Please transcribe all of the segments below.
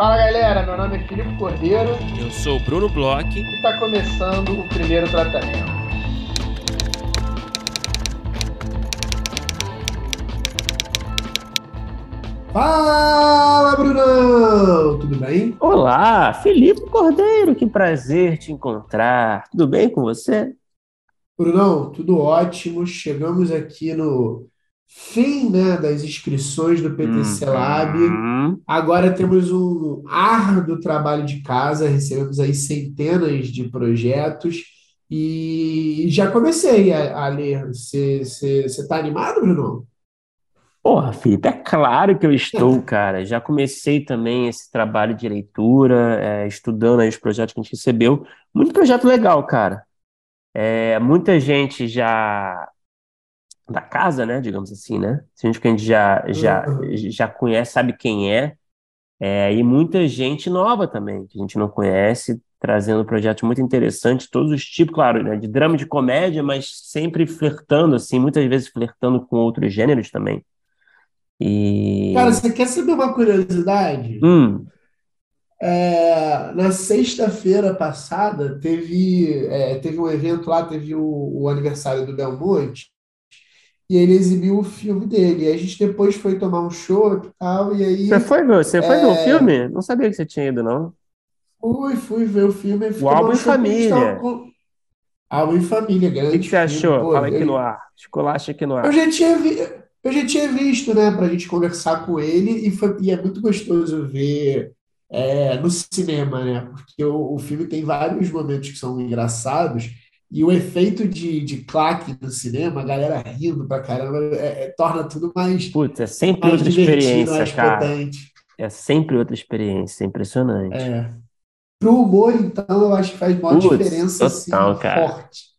Fala galera, meu nome é Filipe Cordeiro. Eu sou o Bruno Bloch. E está começando o primeiro tratamento. Fala, Brunão! Tudo bem? Olá, Felipe Cordeiro, que prazer te encontrar. Tudo bem com você? Brunão, tudo ótimo. Chegamos aqui no fim, né, das inscrições do PTC Lab. Uhum. Agora temos um árduo trabalho de casa, recebemos aí centenas de projetos e já comecei a, a ler. Você está animado, Bruno? Porra, Felipe, é claro que eu estou, cara. Já comecei também esse trabalho de leitura, é, estudando aí os projetos que a gente recebeu. Muito projeto legal, cara. É, muita gente já da casa, né, digamos assim, né? Gente que a gente já, já, Uhum. já conhece, sabe quem é, é, e muita gente nova também, que a gente não conhece, trazendo projetos muito interessantes, todos os tipos, claro, né, de drama e de comédia, mas sempre flertando, assim, muitas vezes flertando com outros gêneros também. E... Cara, você quer saber uma curiosidade? Hum, É, na sexta-feira passada teve, é, teve um evento lá, teve o, o aniversário do Belmonte, e ele exibiu o filme dele. E a gente depois foi tomar um chopp e tal, e aí você foi ver, você foi ver o é, filme? Não sabia que você tinha ido, não. fui, fui ver o filme O Álbum um em e a Família. com. Álbum em Família, O que grande você filme. achou? Pô, Fala aqui no eu, ar. Esculacha aqui no eu ar. já tinha vi, eu já tinha visto, né, pra gente conversar com ele, e, foi, e é muito gostoso ver é, no cinema, né? Porque o, o filme tem vários momentos que são engraçados, e o efeito de, de claque no cinema, a galera rindo pra caramba, é- é- torna tudo mais, Putz, é sempre outra experiência, mais cara. potente. É sempre outra experiência, é impressionante. É. Pro humor, então, eu acho que faz maior Putz, diferença, assim, total, cara. forte.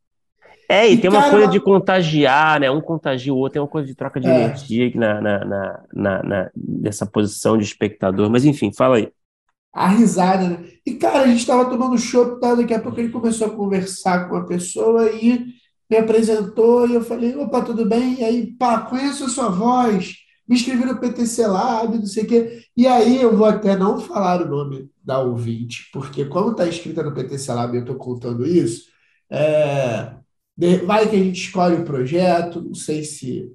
É, e E, tem uma cara, coisa de uma- contagiar, né? Um contagia o outro, tem uma coisa de troca de é, energia na, na, na, na- nessa posição de espectador. Mas enfim, fala aí. A risada, né? E, cara, a gente tava tomando chopp, tá? Daqui a pouco ele começou a conversar com uma pessoa e me apresentou e eu falei, opa, tudo bem? E aí, pá, conheço a sua voz, me inscrevi no PTC Lab, não sei o quê. E aí eu vou até não falar o nome da ouvinte, porque como tá escrita no PTC Lab eu tô contando isso, é, vai que a gente escolhe o projeto, não sei se,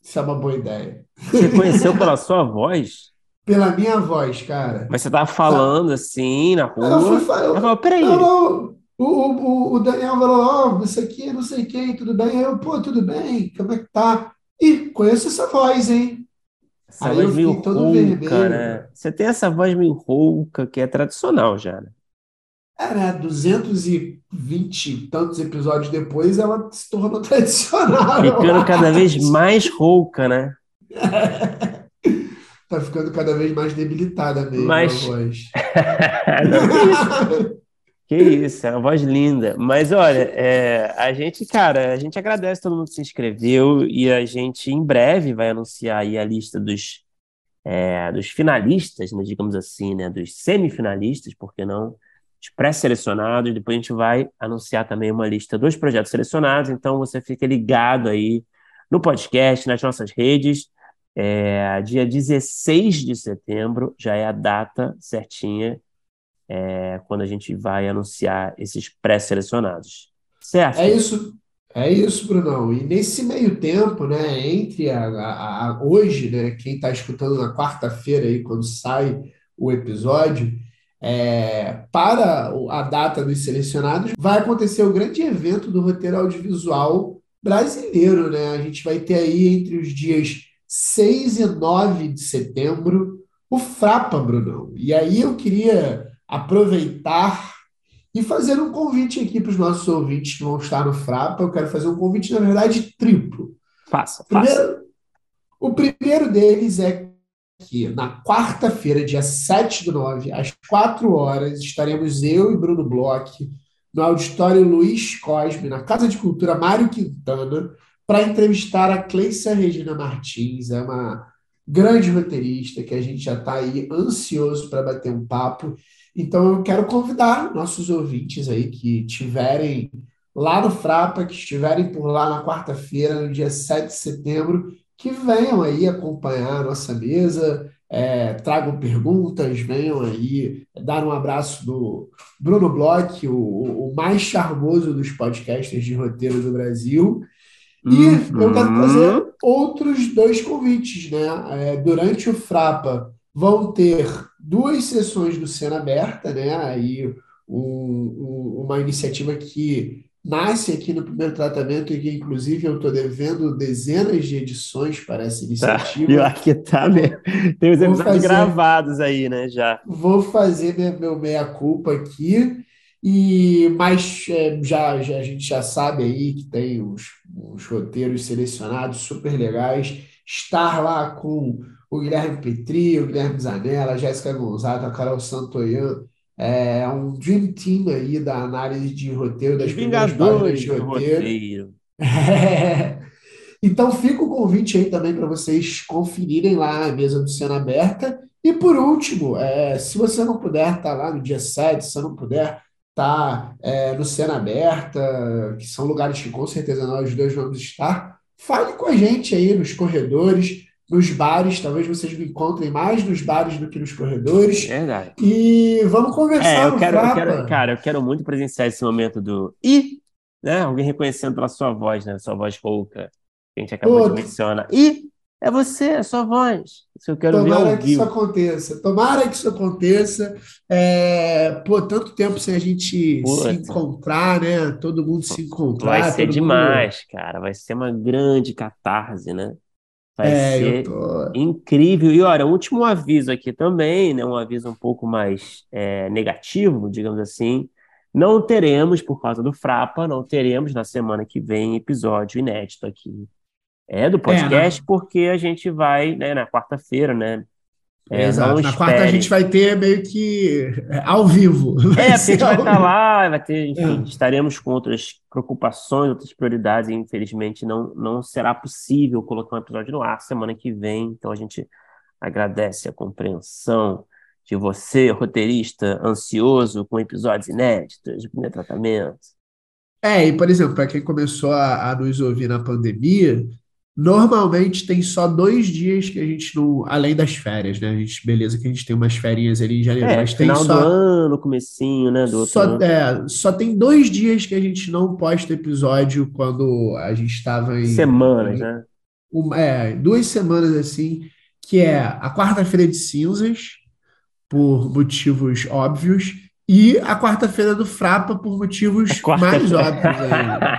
se é uma boa ideia. Você conheceu pela sua voz, Pela minha voz, cara. mas você tava falando assim na Eu fui rua. falar, Não, peraí, não. O, o, o Daniel falou, ó, isso aqui, não sei quem, tudo bem? Eu, pô, tudo bem, como é que tá? Ih, conheço essa voz, hein? essa Aí eu voz meio fiquei todo rouca, vermelho. né? Você tem essa voz meio rouca, que é tradicional já, né? Era 220 e tantos episódios depois, ela se tornou tradicional, eu Ficando cada vez mais rouca, né? Tá ficando cada vez mais debilitada mesmo a Mas. voz. Não, que isso? Que isso, é uma voz linda. Mas olha, é, a gente, cara, a gente agradece todo mundo que se inscreveu e a gente em breve vai anunciar aí a lista dos, é, dos finalistas, né, digamos assim, né, dos semifinalistas, por que não? Os pré-selecionados. Depois a gente vai anunciar também uma lista dos projetos selecionados. Então você fica ligado aí no podcast, nas nossas redes. É, dia 16 de setembro já é a data certinha é, quando a gente vai anunciar esses pré-selecionados. Certo? É isso, é isso, Brunão. E nesse meio tempo, né, entre a, a- a- hoje, né, quem está escutando na quarta-feira aí, quando sai o episódio, é, para a data dos selecionados, vai acontecer o grande evento do roteiro audiovisual brasileiro, né? A gente vai ter aí entre os dias 6 e 9 de setembro o Frapa, Brunão. E aí eu queria aproveitar e fazer um convite aqui para os nossos ouvintes que vão estar no Frapa. Eu quero fazer um convite, na verdade, triplo. Faça, faça. O primeiro deles é que na quarta-feira, dia 7 do 9, às 4 horas, estaremos eu e Bruno Bloch no auditório Luiz Cosme, na Casa de Cultura Mário Quintana, para entrevistar a Cleissa Regina Martins, é uma grande roteirista que a gente já está aí ansioso para bater um papo. Então eu quero convidar nossos ouvintes aí que tiverem lá no Frapa, que estiverem por lá na quarta-feira, no dia 7 de setembro, que venham aí acompanhar a nossa mesa, é, tragam perguntas, venham aí dar um abraço do Bruno Bloch, o, o mais charmoso dos podcasters de roteiro do Brasil. E uhum. eu quero fazer outros dois convites, né? É, durante o Frapa vão ter duas sessões do Cena Aberta, né? Aí um, um, uma iniciativa que nasce aqui no primeiro tratamento e que, inclusive, eu estou devendo dezenas de edições para essa tá, iniciativa. Tá, pior que tá mesmo. Tem os episódios fazer, gravados aí, né, já. Vou fazer meu meia-culpa aqui, e mas é, já, já, a gente já sabe aí que tem os, os roteiros selecionados super legais. Estar lá com o Guilherme Petri, o Guilherme Zanella, a Jéssica Gonzaga, a Carol Santoyan, é um dream team aí da análise de roteiro, das primeiras páginas de roteiro. roteiro. É. Então fica o convite aí também para vocês conferirem lá a mesa do Cena Aberta. E por último, é, se você não puder estar tá lá no dia 7, se você não puder tá, é, no Cena Aberta, que são lugares que com certeza nós dois vamos estar, fale com a gente aí nos corredores, nos bares, talvez vocês me encontrem mais nos bares do que nos corredores. Verdade. E vamos conversar. É, eu quero, eu quero, cara, eu quero muito presenciar esse momento do e, né? Alguém reconhecendo pela sua voz, né? Sua voz rouca, que a gente acabou Pô, de mencionar. E é você, é sua voz. Isso eu quero Tomara ver que isso aconteça. Tomara que isso aconteça. É, pô, tanto tempo sem a gente se encontrar, né? Todo mundo se encontrar. Vai ser demais, mundo... cara. Vai ser uma grande catarse, né? Vai é, ser tô... incrível. E olha, último aviso aqui também, né? Um aviso um pouco mais é, negativo, digamos assim. Não teremos, por causa do Frapa, não teremos na semana que vem episódio inédito aqui é do podcast, é, porque a gente vai, né, na quarta-feira, né? É, Exato. Na quarta a gente vai ter meio que é, ao vivo. É, a gente vai estar lá, vai ter, enfim, é. estaremos com outras preocupações, outras prioridades, e infelizmente não, não será possível colocar um episódio no ar semana que vem. Então a gente agradece a compreensão de você, roteirista, ansioso com episódios inéditos de primeiro tratamento. É, e por exemplo, para quem começou a, a nos ouvir na pandemia, Normalmente tem só dois dias que a gente não. Além das férias, né? A gente, beleza, que a gente tem umas férias ali em janeiro, é, mas tem final só. do ano, comecinho, né? Do só, ano. É, só tem dois dias que a gente não posta episódio quando a gente estava em. Semanas, em, né? Um, é, duas semanas assim, que é a quarta-feira de cinzas, por motivos óbvios, e a quarta-feira do Frapa por motivos mais óbvios.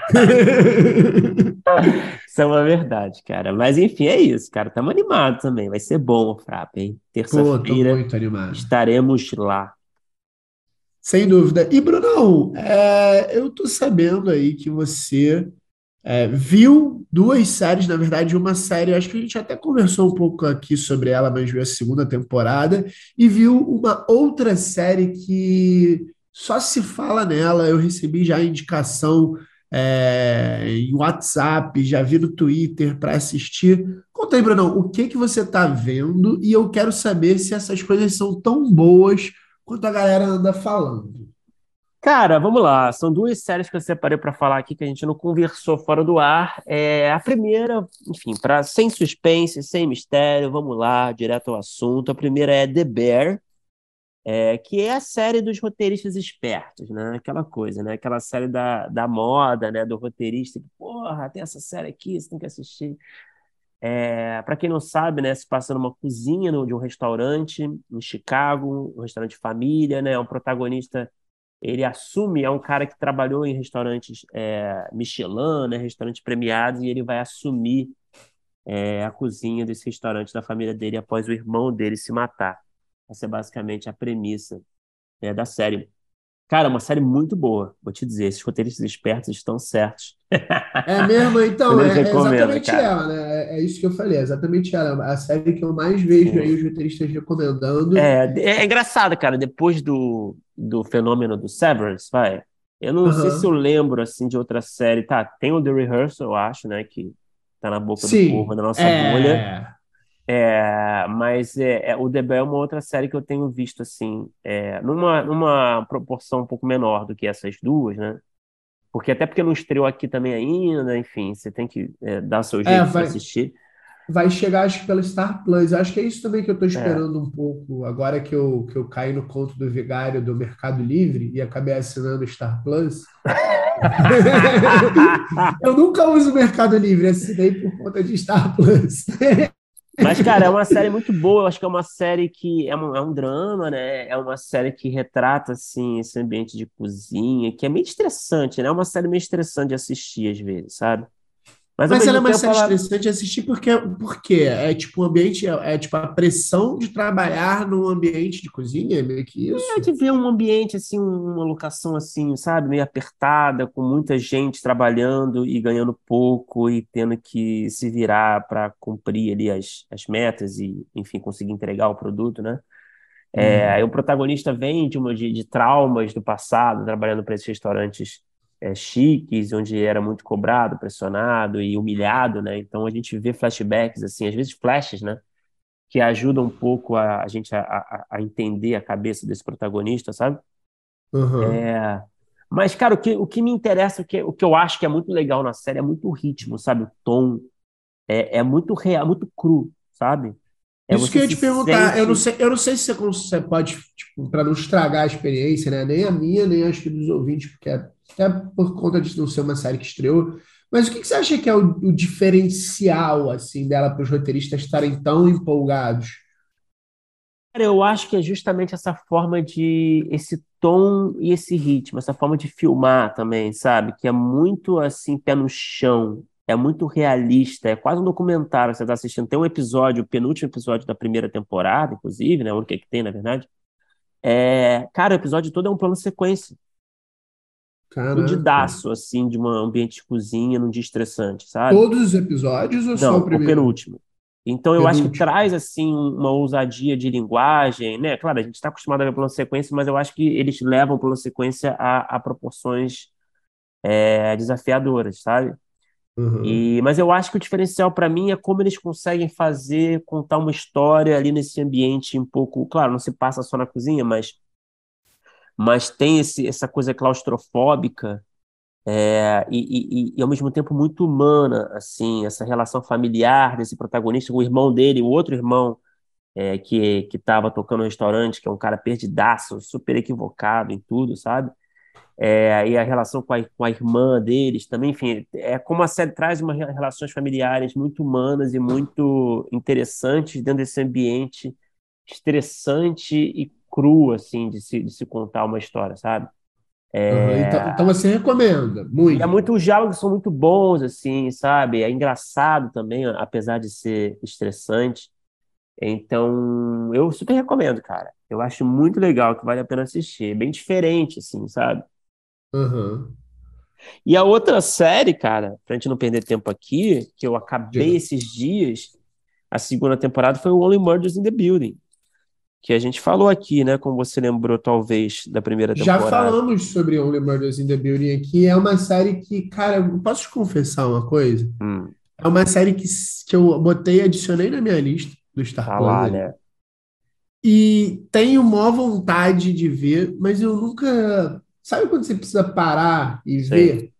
Isso é uma verdade, cara. Mas enfim, é isso, cara. Estamos animados também. Vai ser bom o Frapa, hein? Terça-feira estaremos lá. Sem dúvida. E, Brunão, é, eu tô sabendo aí que você é, viu duas séries, na verdade, uma série, acho que a gente até conversou um pouco aqui sobre ela, mas viu a segunda temporada, e viu uma outra série que só se fala nela. Eu recebi já indicação é, em WhatsApp, já vi no Twitter para assistir. Conta aí, Brunão, o que que você está vendo? E eu quero saber se essas coisas são tão boas quanto a galera anda falando. Cara, vamos lá. São duas séries que eu separei para falar aqui que a gente não conversou fora do ar. É, a primeira, enfim, para sem suspense, sem mistério, vamos lá, direto ao assunto. A primeira é The Bear, é, que é a série dos roteiristas espertos, né? Aquela coisa, né? Aquela série da, da moda, né? Do roteirista porra, tem essa série aqui, você tem que assistir. É, para quem não sabe, né, se passa numa cozinha de um restaurante em Chicago, um restaurante família, né? Um protagonista, ele assume, é um cara que trabalhou em restaurantes é, Michelin, né? Restaurantes premiados, e ele vai assumir é, a cozinha desse restaurante da família dele após o irmão dele se matar. Essa é basicamente a premissa né, da série. Cara, é uma série muito boa, vou te dizer. Esses roteiristas espertos estão certos. É mesmo? Então, é, é, exatamente cara. ela, né? É, é isso que eu falei, é exatamente ela. A série que eu mais vejo aí os roteiristas recomendando. É, é engraçado, cara. Depois do, do fenômeno do Severance, vai. Eu não uhum. sei se eu lembro, assim, de outra série. Tá, tem o The Rehearsal, eu acho, né? Que tá na boca Sim, do povo, na nossa é... bolha. É, mas é, é, o The Bell é uma outra série que eu tenho visto assim, é, numa, numa proporção um pouco menor do que essas duas, né? Porque até porque não estreou aqui também ainda, enfim, você tem que é, dar seu é, jeito para assistir. vai chegar, acho que pela Star Plus. Acho que é isso também que eu estou É. esperando um pouco, agora que eu, que eu caí no conto do vigário do Mercado Livre e acabei assinando Star Plus. Eu nunca uso o Mercado Livre, assinei por conta de Star Plus. Mas, cara, é uma série muito boa. Eu acho que é uma série que é um, é um drama, né? É uma série que retrata, assim, esse ambiente de cozinha, que é meio estressante, né? É uma série meio estressante de assistir, às vezes, sabe? Mas, Mas ela é uma série ela... estressante de assistir porque, porque é tipo um ambiente, é, é tipo a pressão de trabalhar num ambiente de cozinha, é meio que isso. É de ver um ambiente, assim, uma locação, assim, sabe? Meio apertada, com muita gente trabalhando e ganhando pouco e tendo que se virar para cumprir ali as, as metas e, enfim, conseguir entregar o produto, né? É, aí o protagonista vem de, uma, de, de traumas do passado, trabalhando para esses restaurantes é, chiques, onde era muito cobrado, pressionado e humilhado, né? Então a gente vê flashbacks, assim, às vezes flashes, né? Que ajudam um pouco a, a gente a, a, a entender a cabeça desse protagonista, sabe? Uhum. É, mas, cara, o que, o que me interessa, o que, o que eu acho que é muito legal na série é muito o ritmo, sabe? O tom é, é muito real, muito cru, sabe? É Isso que eu ia te perguntar, eu não sente. sei, eu não sei se você pode, tipo, para não estragar a experiência, né? Nem a minha, nem acho que dos ouvintes, porque é- até por conta de não ser uma série que estreou. Mas o que que você acha que é o, o diferencial, assim, dela para os roteiristas estarem tão empolgados? Eu acho que é justamente essa forma de, esse tom e esse ritmo, essa forma de filmar também, sabe? Que é muito assim, pé no chão, é muito realista, é quase um documentário que você está assistindo. Tem um episódio, o penúltimo episódio da primeira temporada, inclusive, né? O único que tem, na verdade. É, cara, o episódio todo é um plano sequência. Fudidaço, assim, de um ambiente de cozinha, num dia estressante, sabe? Todos os episódios ou só Não, o o primeiro? penúltimo. Então eu acho que Penúltimo. traz assim uma ousadia de linguagem, né? Claro, a gente está acostumado a ver plano sequência, mas eu acho que eles levam o plano sequência a, a proporções é, desafiadoras, sabe? Uhum. E, mas eu acho que o diferencial para mim é como eles conseguem fazer, contar uma história ali nesse ambiente um pouco, claro, não se passa só na cozinha, mas, mas tem esse, essa coisa claustrofóbica é, e, e, e, ao mesmo tempo muito humana, assim, essa relação familiar desse protagonista com o irmão dele, o outro irmão é, que que estava tocando no restaurante, que é um cara perdidaço, super equivocado em tudo, sabe? É, e a relação com a, com a irmã deles também, enfim, é como a série traz umas relações familiares muito humanas e muito interessantes dentro desse ambiente estressante e cru, assim, de se, de se contar uma história, sabe? Uhum. Então, então você recomenda, E é muito. muito, os diálogos são muito bons, assim, sabe? É engraçado também, apesar de ser estressante. Então, eu super recomendo, cara. Eu acho muito legal, que vale a pena assistir. É bem diferente, assim, sabe? Uhum. E a outra série, cara, pra gente não perder tempo aqui, que eu acabei Diga. esses dias, a segunda temporada foi o Only Murders in the Building, que a gente falou aqui, né? Como você lembrou, talvez, da primeira Já temporada. falamos sobre Only Murders in the Building aqui. É uma série que, cara, posso te confessar uma coisa? Hum, É uma série que, que eu botei, adicionei na minha lista do Star tá lá, né? E tenho maior vontade de ver, mas eu nunca. Sabe quando você precisa parar e Sei. ver?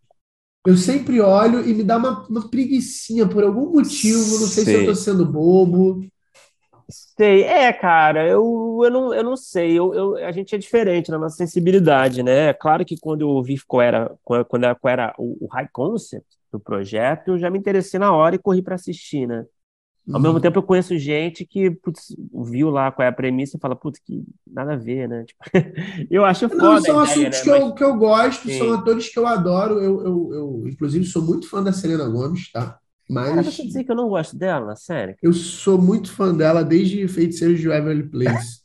Eu sempre olho e me dá uma, uma preguicinha por algum motivo. Não sei se eu tô sendo bobo. Sei, é, cara, eu, eu, não, eu não sei, eu, eu, a gente é diferente na nossa sensibilidade, né? É claro que quando eu vi qual era, qual, quando era, qual era o, o high concept do projeto, eu já me interessei na hora e corri para assistir, né? Ao mesmo Uhum. tempo, eu conheço gente que putz, viu lá qual é a premissa e fala, putz, que nada a ver, né? Tipo, eu acho Não, foda a são ideia, assuntos né? que Mas, eu, que eu gosto, são sim. atores que eu adoro. Eu, eu, eu, inclusive, sou muito fã da Selena Gomez, tá? Cara, Mas você dizer que eu não gosto dela na série? eu sou muito fã dela desde Feiticeiros de Waverly Place.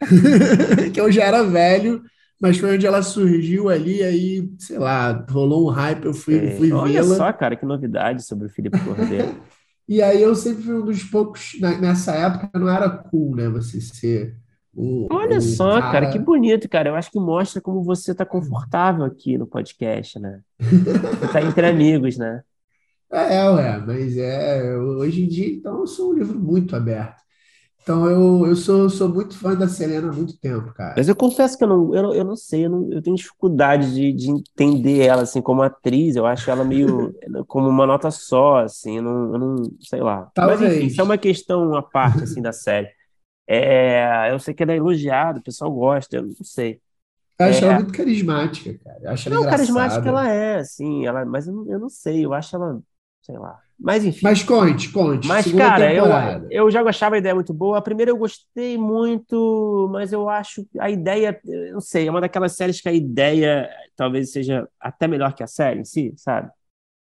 Que eu já era velho, mas foi onde ela surgiu ali, aí, sei lá, rolou um hype, eu fui, Sei. fui Olha vê-la. só, cara, que novidade sobre o Felipe Cordeiro. E aí eu sempre fui um dos poucos, na- nessa época não era cool, né? Você ser um, Olha um só, cara, que cara. bonito, cara. Eu acho que mostra como você tá confortável aqui no podcast, né? Você tá entre amigos, né? É, ué, mas é, hoje em dia, então, eu sou um livro muito aberto. Então eu, eu sou, sou muito fã da Selena há muito tempo, cara. Mas eu confesso que eu não, eu não, eu não sei, eu, não, eu tenho dificuldade de, de entender ela assim como atriz. Eu acho ela meio como uma nota só, assim, eu não, eu não sei lá. Mas enfim, Talvez. isso é uma questão à parte assim da série. É, eu sei que ela é elogiada, o pessoal gosta, eu não sei. Eu acho ela É, muito carismática, cara. Eu acho ela não, carismática engraçada. ela é, assim, ela, mas eu eu não sei, eu acho ela, sei lá. Mas enfim. Mas conte, conte. Mas, cara, eu, temporada. eu já gostava da ideia muito boa. A primeira eu gostei muito, mas eu acho que a ideia, não sei, é uma daquelas séries que a ideia talvez seja até melhor que a série em si, sabe?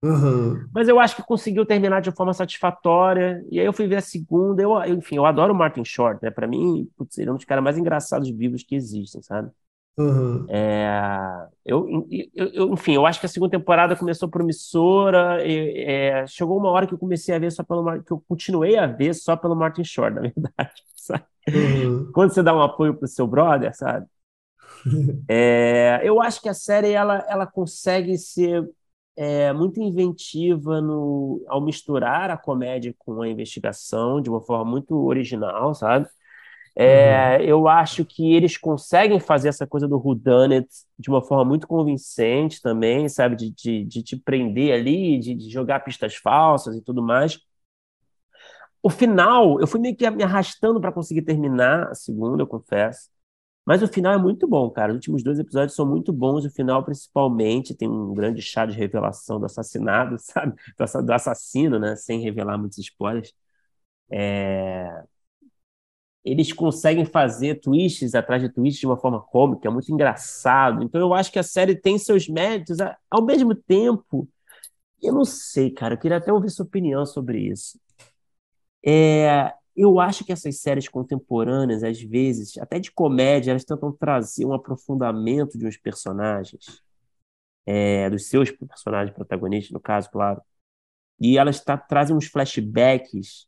Aham, Mas eu acho que conseguiu terminar de uma forma satisfatória. E aí eu fui ver a segunda. Eu, eu- enfim, eu adoro o Martin Short, né? Pra mim, putz, ele é um dos caras mais engraçados vivos que existem, sabe? Aham. É, eu, eu, eu- enfim, eu acho que a segunda temporada começou promissora. e, é, chegou uma hora que eu comecei a ver só pelo que eu continuei a ver só pelo Martin Short, na verdade. sabe? aham. Quando você dá um apoio pro seu brother, sabe? É, eu acho que a série ela, ela consegue ser é, muito inventiva no, ao misturar a comédia com a investigação de uma forma muito original, sabe? É, eu acho que eles conseguem fazer essa coisa do whodunit de uma forma muito convincente também, sabe? De, de, de te prender ali, de, de jogar pistas falsas e tudo mais. O final, eu fui meio que me arrastando para conseguir terminar a segunda, eu confesso. Mas o final é muito bom, cara. Os últimos dois episódios são muito bons. O final, principalmente, tem um grande chá de revelação do assassinado, sabe? Do assassino, né? Sem revelar muitos spoilers. É, eles conseguem fazer twists atrás de twists de uma forma cômica, é muito engraçado. Então eu acho que a série tem seus méritos, ao mesmo tempo, eu não sei, cara, eu queria até ouvir sua opinião sobre isso. É, eu acho que essas séries contemporâneas, às vezes, até de comédia, elas tentam trazer um aprofundamento de uns personagens, é, dos seus personagens protagonistas, no caso, claro, e elas tá, trazem uns flashbacks,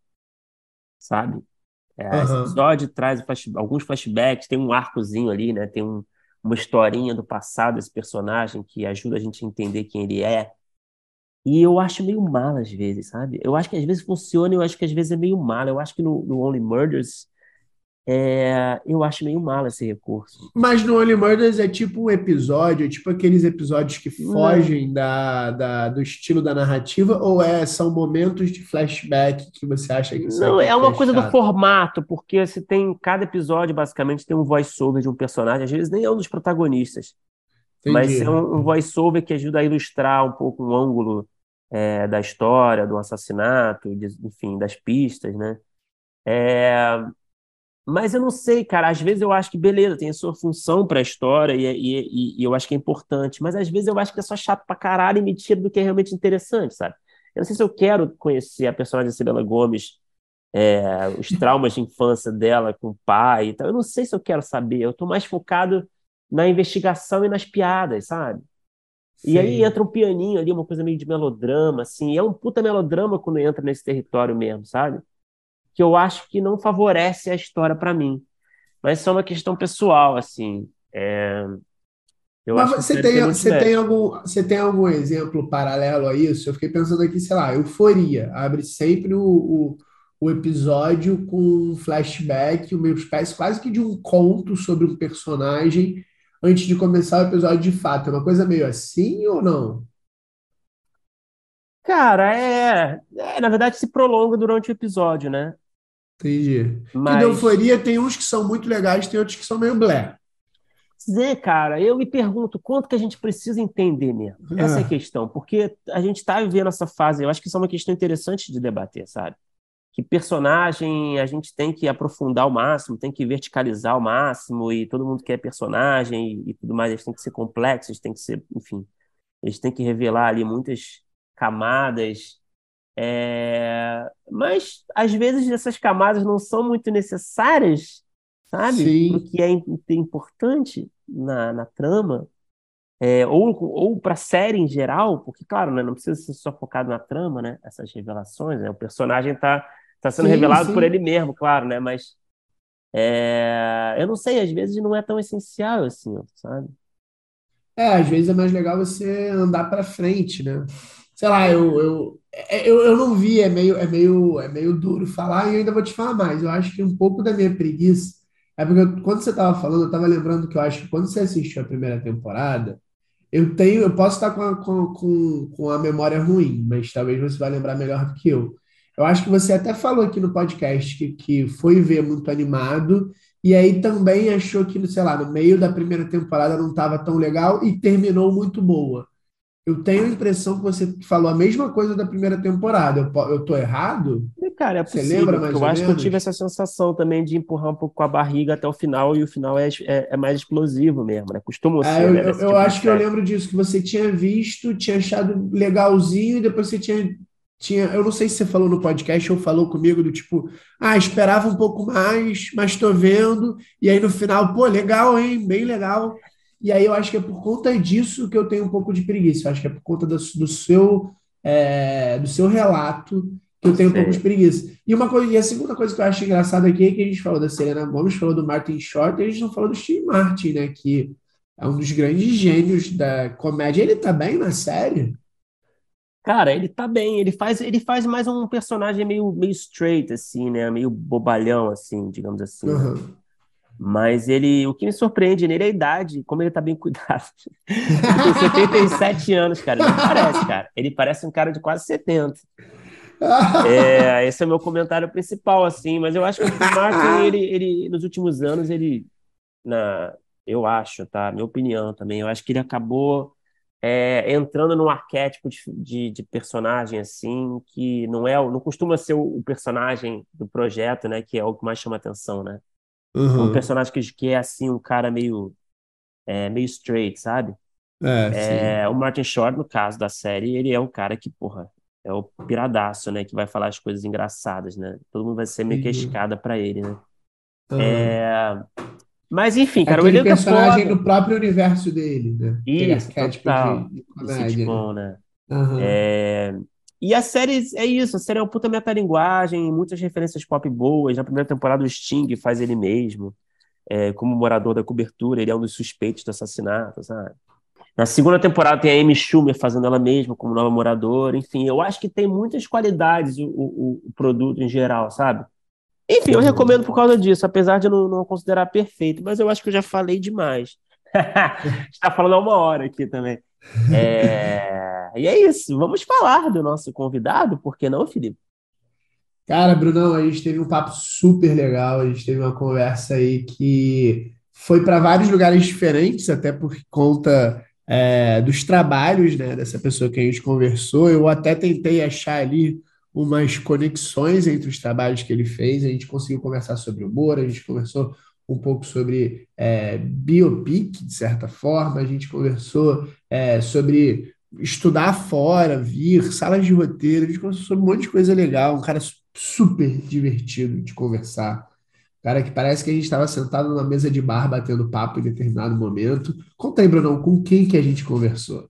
sabe? É, esse episódio traz flash- alguns flashbacks, tem um arcozinho ali, né? Tem um- uma historinha do passado desse personagem que ajuda a gente a entender quem ele é. E eu acho meio mal às vezes, sabe? Eu acho que às vezes funciona, eu acho que às vezes é meio mal. Eu acho que no, no Only Murders, é, eu acho meio mal esse recurso. Mas no Only Murders é tipo um episódio, é tipo aqueles episódios que fogem da, da- do estilo da narrativa, ou é, são momentos de flashback que você acha que isso não, é que é uma coisa do formato, porque você tem, cada episódio basicamente tem um voice-over de um personagem, às vezes nem é um dos protagonistas. mas é Entendi. um, um voice-over que ajuda a ilustrar um pouco um ângulo é, da história, do assassinato, de- enfim, das pistas, né? É, mas eu não sei, cara. Às vezes eu acho que beleza, tem a sua função para a história e, e, e- e eu acho que é importante, mas às vezes eu acho que é só chato pra caralho e me tira do que é realmente interessante, sabe? Eu não sei se eu quero conhecer a personagem da Selena Gomez, é, os traumas de infância dela com o pai e tal. Eu não sei se eu quero saber. Eu tô mais focado na investigação e nas piadas, sabe? E aí Sim. entra um pianinho ali, uma coisa meio de melodrama, assim. É um puta melodrama quando entra nesse território mesmo, sabe? Que eu acho que não favorece a história pra mim. Mas isso é uma questão pessoal, assim. É, Eu Mas a você tem você tem algum, você tem algum exemplo paralelo a isso? Eu fiquei pensando aqui, sei lá, Euforia. Abre sempre o, o, o episódio com um flashback, uma espécie quase que de um conto sobre um personagem antes de começar o episódio de fato. É uma coisa meio assim ou não? Cara, é... é, Na verdade, se prolonga durante o episódio, né? Entendi. Mas, Euforia tem uns que são muito legais, tem outros que são meio blé. Zé, cara, eu me pergunto quanto que a gente precisa entender mesmo. Essa é a Ah, questão. Porque a gente está vivendo essa fase. Eu acho que isso é uma questão interessante de debater, sabe? que personagem a gente tem que aprofundar ao máximo, tem que verticalizar ao máximo, e todo mundo quer personagem e, e tudo mais, eles têm que ser complexos, têm que ser, enfim, eles têm que revelar ali muitas camadas. É, Mas às vezes essas camadas não são muito necessárias, sabe, o sim, que é im- importante na, na trama. É, ou ou para a série em geral, porque, claro, né, não precisa ser só focado na trama, né, essas revelações, né, o personagem está tá sendo sim, revelado por ele sim. mesmo, claro, né, mas é, eu não sei, às vezes não é tão essencial assim, sabe? É, às vezes é mais legal você andar para frente, né? sei lá, eu, eu, eu, eu não vi, é meio, é meio, é meio duro falar e eu ainda vou te falar mais. Eu acho que um pouco da minha preguiça é porque eu- quando você estava falando, eu estava lembrando que eu acho que quando você assistiu a primeira temporada, eu tenho, eu posso estar com a, com, com, com a memória ruim, mas talvez você vai lembrar melhor do que eu. Eu acho que você até falou aqui no podcast que, que foi ver muito animado, e aí também achou que, sei lá, no meio da primeira temporada não estava tão legal e terminou muito boa. Eu tenho a impressão que você falou a mesma coisa da primeira temporada. Eu, eu tô errado? Cara, é Você lembra possível, mais eu acho que eu tive menos? essa sensação também de empurrar um pouco com a barriga até o final, e o final é, é, é mais explosivo mesmo, né? Costumam Ah, ser, eu, né, eu, tipo acho que eu lembro disso, que você tinha visto, tinha achado legalzinho, e depois você tinha, tinha. Eu não sei se você falou no podcast ou falou comigo do tipo, ah, esperava um pouco mais, mas tô vendo. E aí no final, pô, legal, hein? Bem legal. E aí eu acho que é por conta disso que eu tenho um pouco de preguiça. Eu acho que é por conta do, do seu, é, do seu relato que eu tenho um pouco de preguiça. E uma coisa, e a segunda coisa que eu acho engraçada aqui é que a gente falou da Selena Gomez, falou do Martin Short, e a gente não falou do Steve Martin, né? Que é um dos grandes gênios da comédia. Ele tá bem na série? Cara, ele tá bem, ele faz, ele faz mais um personagem meio, meio straight, assim, né? Meio bobalhão, assim, digamos assim, né? Mas ele, o que me surpreende nele é a idade, como ele tá bem cuidado. Ele tem 77 anos, cara. Ele parece, cara. Ele parece um cara de quase 70. É, esse é o meu comentário principal, assim. Mas eu acho que o Martin, ele, ele, nos últimos anos, ele, na, eu acho, tá? Minha opinião também, eu acho que ele acabou é, entrando num arquétipo de, de, de personagem, assim, que não é, não costuma ser o, o personagem do projeto, né? Que é o que mais chama atenção, né? É um personagem que, que é, assim, um cara meio, é, meio straight, sabe? É, sim. É, o Martin Short, no caso da série, ele é um cara que, porra, é o piradaço, né? Que vai falar as coisas engraçadas, né? Todo mundo vai ser meio que a escada pra ele, né? Aham. É, Mas, enfim, cara, o Aquele elenco é personagem foda. no próprio universo dele, né? Isso, total. de De comédia, né? sitcom, né? Aham. É, E a série é isso, a série é uma puta metalinguagem, muitas referências pop boas. Na primeira temporada, o Sting faz ele mesmo, é, como morador da cobertura, ele é um dos suspeitos do assassinato, sabe? Na segunda temporada tem a Amy Schumer fazendo ela mesma como nova moradora. Enfim, eu acho que tem muitas qualidades o, o, o produto em geral, sabe? Enfim, eu recomendo Aham. por causa disso, apesar de eu não, não considerar perfeito, mas eu acho que eu já falei demais. Está falando há uma hora aqui também. É, E é isso, vamos falar do nosso convidado, por que não, Felipe? Cara, Brunão, a gente teve um papo super legal, a gente teve uma conversa aí que foi para vários lugares diferentes, até por conta é, dos trabalhos, né, dessa pessoa que a gente conversou. Eu até tentei achar ali umas conexões entre os trabalhos que ele fez. A gente conseguiu conversar sobre humor, a gente conversou um pouco sobre é, biopic, de certa forma, a gente conversou é, sobre estudar fora, vir, salas de roteiro, a gente conversou sobre um monte de coisa legal, um cara super divertido de conversar. Cara que parece que a gente estava sentado numa mesa de bar batendo papo em determinado momento. Conta aí, Brunão, com quem que a gente conversou?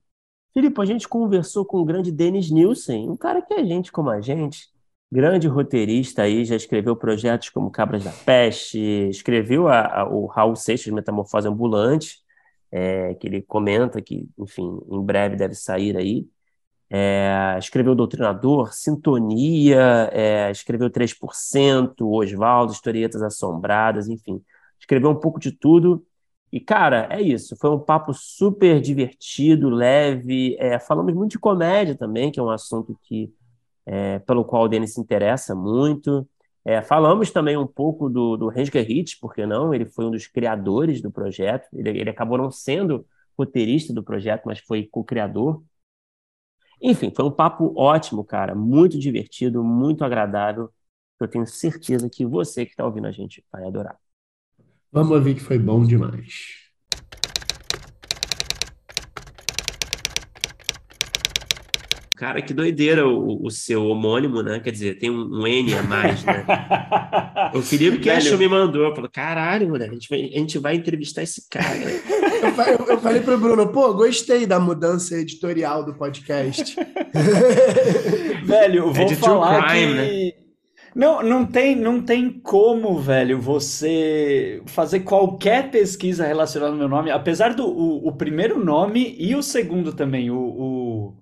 Felipe, a gente conversou com o grande Denis Nielsen, um cara que é gente como a gente, grande roteirista aí, já escreveu projetos como Cabras da Peste, escreveu a- a- o Raul Seixas, Metamorfose Ambulante, é, que ele comenta que, enfim, em breve deve sair aí. É, escreveu Doutrinador, Sintonia, é, escreveu 3%, Oswaldo, Historietas Assombradas, enfim. Escreveu um pouco de tudo. E, cara, é isso. Foi um papo super divertido, leve. É, falamos muito de comédia também, que é um assunto que, é, pelo qual o Denis se interessa muito. É, falamos também um pouco do, do Rensger Hitch, por que não? Ele foi um dos criadores do projeto. Ele, ele acabou não sendo roteirista do projeto, mas foi co-criador. Enfim, foi um papo ótimo, cara. Muito divertido, muito agradável. Eu tenho certeza que você que está ouvindo a gente vai adorar. Vamos ouvir que foi bom demais. Cara, que doideira o, o seu homônimo, né? Quer dizer, tem um, um N a mais, né? O Felipe Cash Velho, me mandou, falou: caralho, moleque, a gente vai, a gente vai entrevistar esse cara. Eu, eu- eu falei pro Bruno, pô, gostei da mudança editorial do podcast. velho, eu É vou true falar crime, né? que não, não tem, não tem como, velho, você fazer qualquer pesquisa relacionada ao meu nome, apesar do o, o primeiro nome e o segundo também, o, o,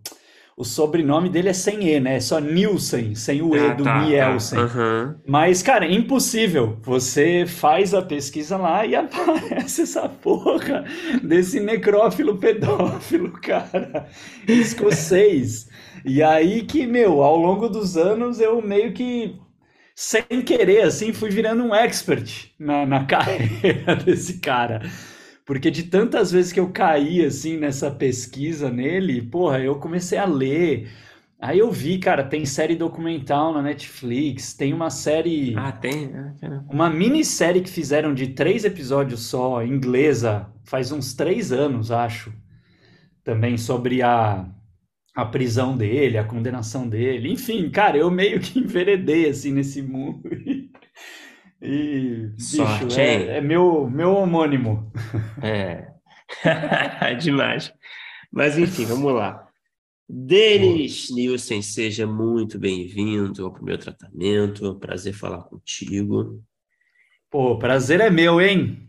o sobrenome dele é sem E, né? É só Nielsen, sem o E Ah, do tá, tá. Nielsen. Aham. Mas, cara, impossível. Você faz a pesquisa lá e aparece essa porra desse necrófilo pedófilo, cara, escocês. E aí que, meu, ao longo dos anos eu meio que, sem querer, assim, fui virando um expert na, na carreira desse cara. Porque de tantas vezes que eu caí, assim, nessa pesquisa nele, porra, eu comecei a ler. Aí eu vi, cara, tem série documental na Netflix, tem uma série, Ah, tem? Ah, uma minissérie que fizeram de três episódios só, inglesa, faz uns três anos, acho, também sobre a, a prisão dele, a condenação dele. Enfim, cara, eu meio que enveredei, assim, nesse mundo. E, bicho, Sorte, hein? é, é meu, meu homônimo. É. Demais. Mas enfim, vamos lá. Denis Nielsen, seja muito bem-vindo ao meu tratamento. Prazer falar contigo. Pô, prazer é meu, hein?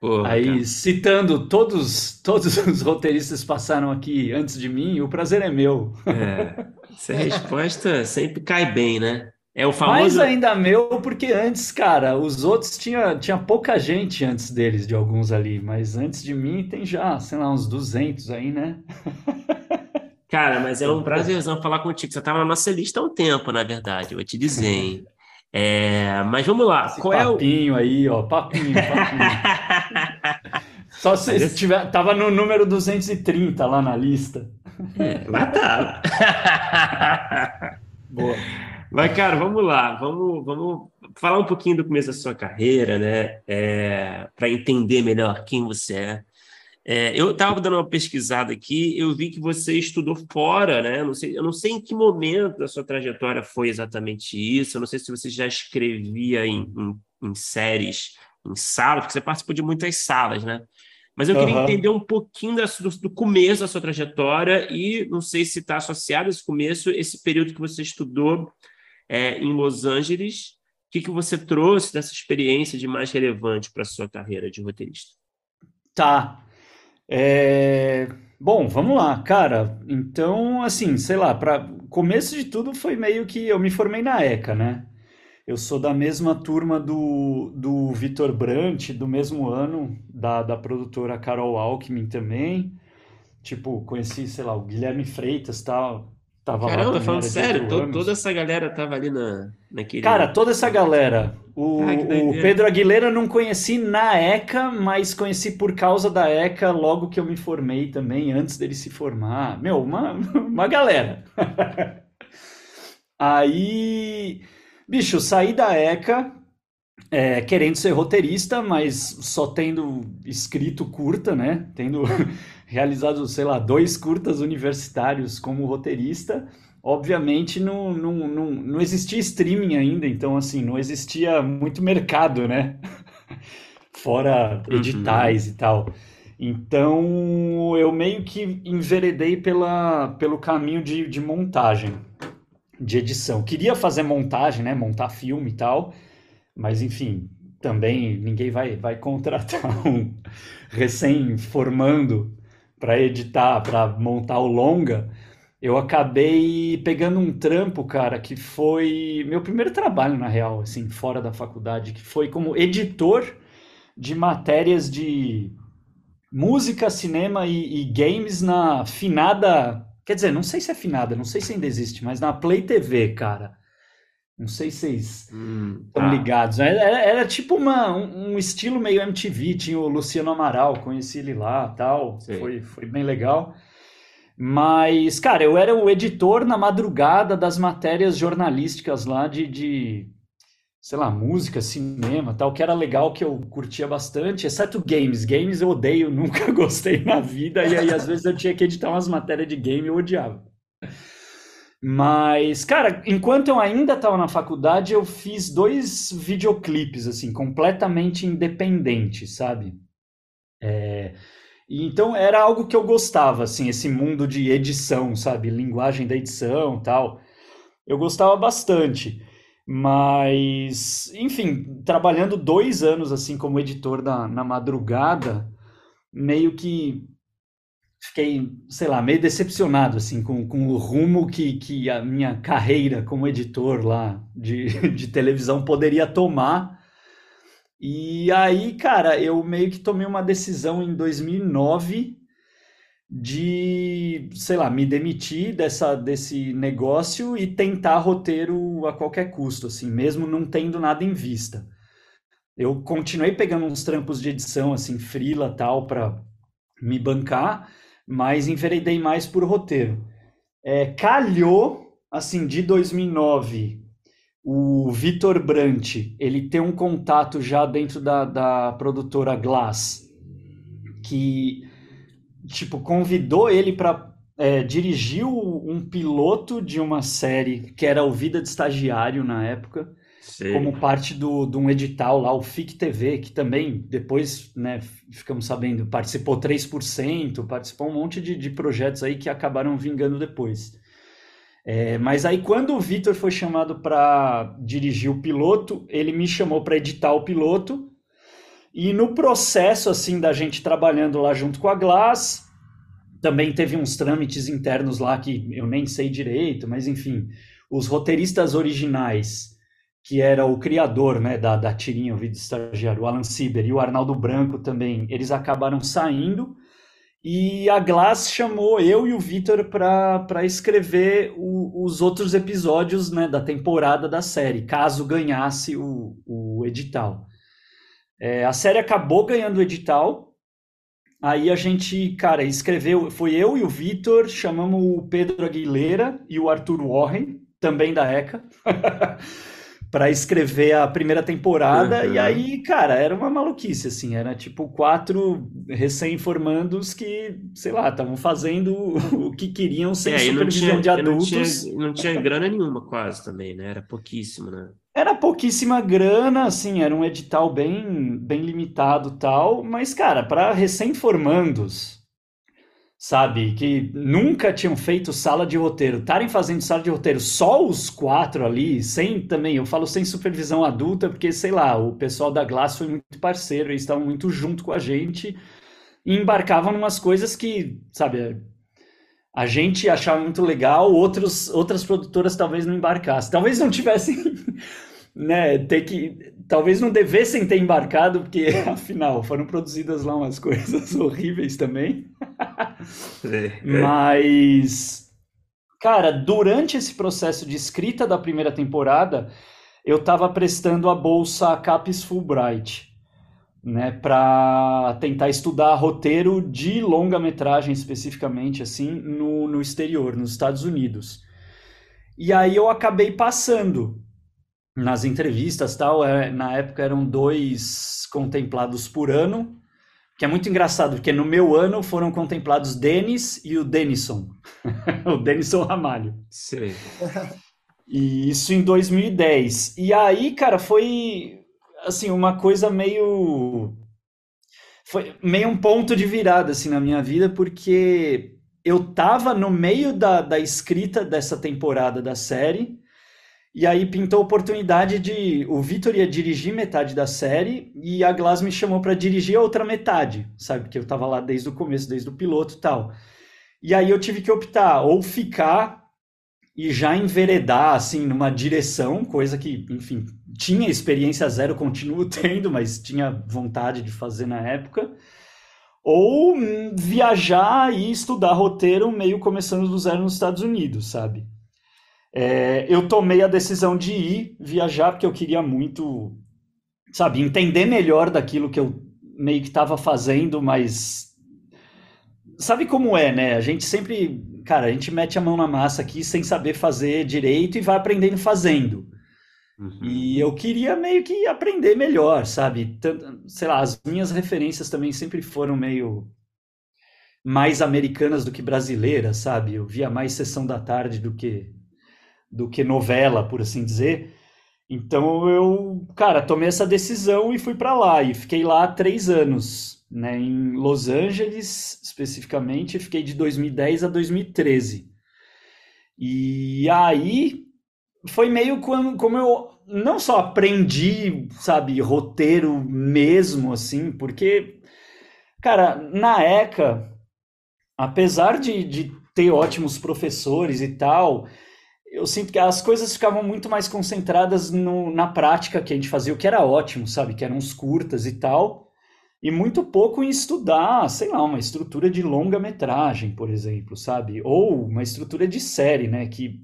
Pô, Aí, cara, citando todos, todos os roteiristas que passaram aqui antes de mim, o prazer é meu. é, essa resposta sempre cai bem, né? É o Mais famoso. ainda meu, porque antes, cara, os outros tinha, tinha pouca gente antes deles, de alguns ali, mas antes de mim tem já, sei lá, uns 200 aí, né? Cara, mas é um prazerzão falar contigo. Você estava na nossa lista há um tempo, na verdade, eu vou te dizer, hein? É, mas vamos lá. Esse Qual é o. papinho aí, ó, papinho, papinho. Só se esse- tiver, tava no número 230 lá na lista. É, mas tá. Boa. Mas, cara, vamos lá, vamos, vamos falar um pouquinho do começo da sua carreira, né? para entender melhor quem você é. É, eu estava dando uma pesquisada aqui, eu vi que você estudou fora, né? Eu não sei, eu não sei em que momento da sua trajetória foi exatamente isso, eu não sei se você já escrevia em, em, em séries, em salas, porque você participou de muitas salas, né? Mas eu queria Aham. entender um pouquinho da do, do começo da sua trajetória e não sei se está associado a esse começo, esse período que você estudou é, em Los Angeles. O que, que você trouxe dessa experiência de mais relevante para a sua carreira de roteirista? Tá. É, Bom, vamos lá, cara. Então, assim, sei lá, para começo de tudo foi meio que eu me formei na ECA, né? Eu sou da mesma turma do, do Vitor Brant, do mesmo ano, da, da produtora Carol Alckmin também. Tipo, conheci, sei lá, o Guilherme Freitas, tal, tava Caramba, falando sério, to- toda essa galera tava ali na, naquele. Cara, toda essa galera. O, Ah, o. Pedro Aguilera não conheci na ECA, mas conheci por causa da ECA logo que eu me formei também, antes dele se formar. Meu, uma, uma galera. Aí, bicho, saí da ECA é, querendo ser roteirista, mas só tendo escrito curta, né? Tendo realizado, sei lá, dois curtas universitários como roteirista. Obviamente não, não, não, não existia streaming ainda, então assim, não existia muito mercado, né? Fora Uhum. editais e tal. Então eu meio que enveredei pela, pelo caminho de, de montagem, de edição. Queria fazer montagem, né? Montar filme e tal, mas enfim, também ninguém vai, vai contratar um recém-formando para editar, para montar o longa. Eu acabei pegando um trampo, cara, que foi meu primeiro trabalho, na real, assim, fora da faculdade, que foi como editor de matérias de música, cinema e, e games na finada. Quer dizer, não sei se é finada, não sei se ainda existe, mas na Play TV, cara. Não sei se vocês Hum, estão tá. ligados. Era, era- tipo uma, um, um estilo meio MTV. Tinha o Luciano Amaral, conheci ele lá tal. Sei. Foi, foi bem legal. Mas, cara, eu era o editor na madrugada das matérias jornalísticas lá de, de sei lá, música, cinema, tal, que era legal, que eu curtia bastante, exceto games. Games eu odeio, nunca gostei na vida, e aí às vezes eu tinha que editar umas matérias de game e eu odiava. Mas, cara, enquanto eu ainda estava na faculdade, eu fiz dois videoclipes, assim, completamente independentes, sabe? É, então era algo que eu gostava, assim, esse mundo de edição, sabe? Linguagem da edição tal. Eu gostava bastante. Mas, enfim, trabalhando dois anos, assim, como editor na, na madrugada, meio que fiquei, sei lá, meio decepcionado assim com, com o rumo que, que a minha carreira como editor lá de, de televisão poderia tomar. E aí, cara, eu meio que tomei uma decisão em 2009 de, sei lá, me demitir dessa, desse negócio e tentar roteiro a qualquer custo, assim, mesmo não tendo nada em vista. Eu continuei pegando uns trampos de edição, assim, frila tal, para me bancar, mas enveredei mais por roteiro. É, calhou, assim, de 2009, o Vitor Brant, ele tem um contato já dentro da, da produtora Glass, que, tipo, convidou ele para é, dirigir um piloto de uma série que era o Vida de Estagiário na época, Sim. como parte do, de um edital lá, o FIC TV, que também depois, né, ficamos sabendo, participou 3%, participou um monte de, de projetos aí que acabaram vingando depois. É, mas aí quando o Vitor foi chamado para dirigir o piloto, ele me chamou para editar o piloto, e no processo assim da gente trabalhando lá junto com a Glass, também teve uns trâmites internos lá que eu nem sei direito, mas enfim, os roteiristas originais que era o criador né, da, da tirinha, o vídeo estagiário, o Alan Sieber e o Arnaldo Branco também, eles acabaram saindo e a Glass chamou eu e o Vitor para escrever o, os outros episódios né, da temporada da série, caso ganhasse o, o edital. É, a série acabou ganhando o edital, aí a gente, cara, escreveu, foi eu e o Vitor, chamamos o Pedro Aguilera e o Arthur Warren, também da ECA. para escrever a primeira temporada. Uhum. E aí, cara, era uma maluquice, assim. Era tipo quatro recém-formandos que, sei lá, estavam fazendo o que queriam sem é, supervisão tinha, de adultos. Não tinha, não tinha grana nenhuma, quase também, né? Era pouquíssimo, né? Era pouquíssima grana, assim, era um edital bem, bem limitado tal, mas, cara, para recém-formandos sabe? Que nunca tinham feito sala de roteiro, estarem fazendo sala de roteiro só os quatro ali, sem também, eu falo sem supervisão adulta, porque sei lá, o pessoal da Glass foi muito parceiro, eles estavam muito junto com a gente e embarcavam em umas coisas que, sabe, a gente achava muito legal, outros, outras produtoras talvez não embarcassem, talvez não tivessem né, ter que talvez não devessem ter embarcado, porque afinal foram produzidas lá umas coisas horríveis também. É. Mas cara, durante esse processo de escrita da primeira temporada, eu estava prestando a bolsa Capes Fulbright, né, para tentar estudar roteiro de longa-metragem especificamente assim no, no exterior, nos Estados Unidos. E aí eu acabei passando nas entrevistas tal, é, na época eram dois contemplados por ano, que é muito engraçado, porque no meu ano foram contemplados Denis e o Denison, o Denison Ramalho. Sim. E isso em 2010. E aí, cara, foi assim uma coisa meio foi meio um ponto de virada assim na minha vida, porque eu tava no meio da, da escrita dessa temporada da série e aí pintou a oportunidade de. O Vitor ia dirigir metade da série e a Glass me chamou para dirigir a outra metade, sabe? Porque eu estava lá desde o começo, desde o piloto e tal. E aí eu tive que optar, ou ficar e já enveredar, assim, numa direção, coisa que, enfim, tinha experiência zero, continuo tendo, mas tinha vontade de fazer na época. Ou viajar e estudar roteiro meio começando do zero nos Estados Unidos, sabe? É, eu tomei a decisão de ir viajar porque eu queria muito, sabe, entender melhor daquilo que eu meio que estava fazendo, mas sabe como é, né? A gente sempre, cara, a gente mete a mão na massa aqui sem saber fazer direito e vai aprendendo fazendo. Uhum. E eu queria meio que aprender melhor, sabe? Tanto, sei lá, as minhas referências também sempre foram meio mais americanas do que brasileiras, sabe? Eu via mais sessão da tarde do que do que novela, por assim dizer. Então eu, cara, tomei essa decisão e fui para lá. E fiquei lá três anos, né? Em Los Angeles, especificamente, fiquei de 2010 a 2013. E aí foi meio como, como eu não só aprendi, sabe, roteiro mesmo, assim, porque, cara, na ECA apesar de, de ter ótimos professores e tal, eu sinto que as coisas ficavam muito mais concentradas no, na prática que a gente fazia, o que era ótimo, sabe? Que eram os curtas e tal, e muito pouco em estudar, sei lá, uma estrutura de longa-metragem, por exemplo, sabe? Ou uma estrutura de série, né? Que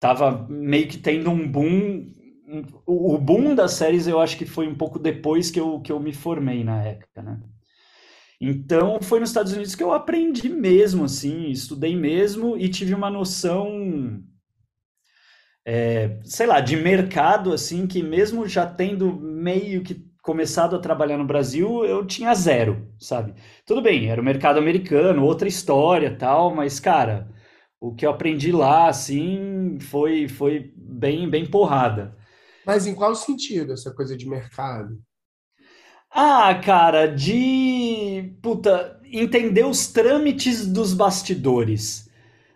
tava meio que tendo um boom. O boom das séries eu acho que foi um pouco depois que eu, que eu me formei na época, né? Então foi nos Estados Unidos que eu aprendi mesmo, assim, estudei mesmo e tive uma noção é, sei lá, de mercado, assim, que mesmo já tendo meio que começado a trabalhar no Brasil, eu tinha zero, sabe? Tudo bem, era o mercado americano, outra história, tal, mas, cara, o que eu aprendi lá, assim, foi, foi bem, bem porrada. Mas em qual sentido essa coisa de mercado? Ah, cara, de. Puta, entender os trâmites dos bastidores,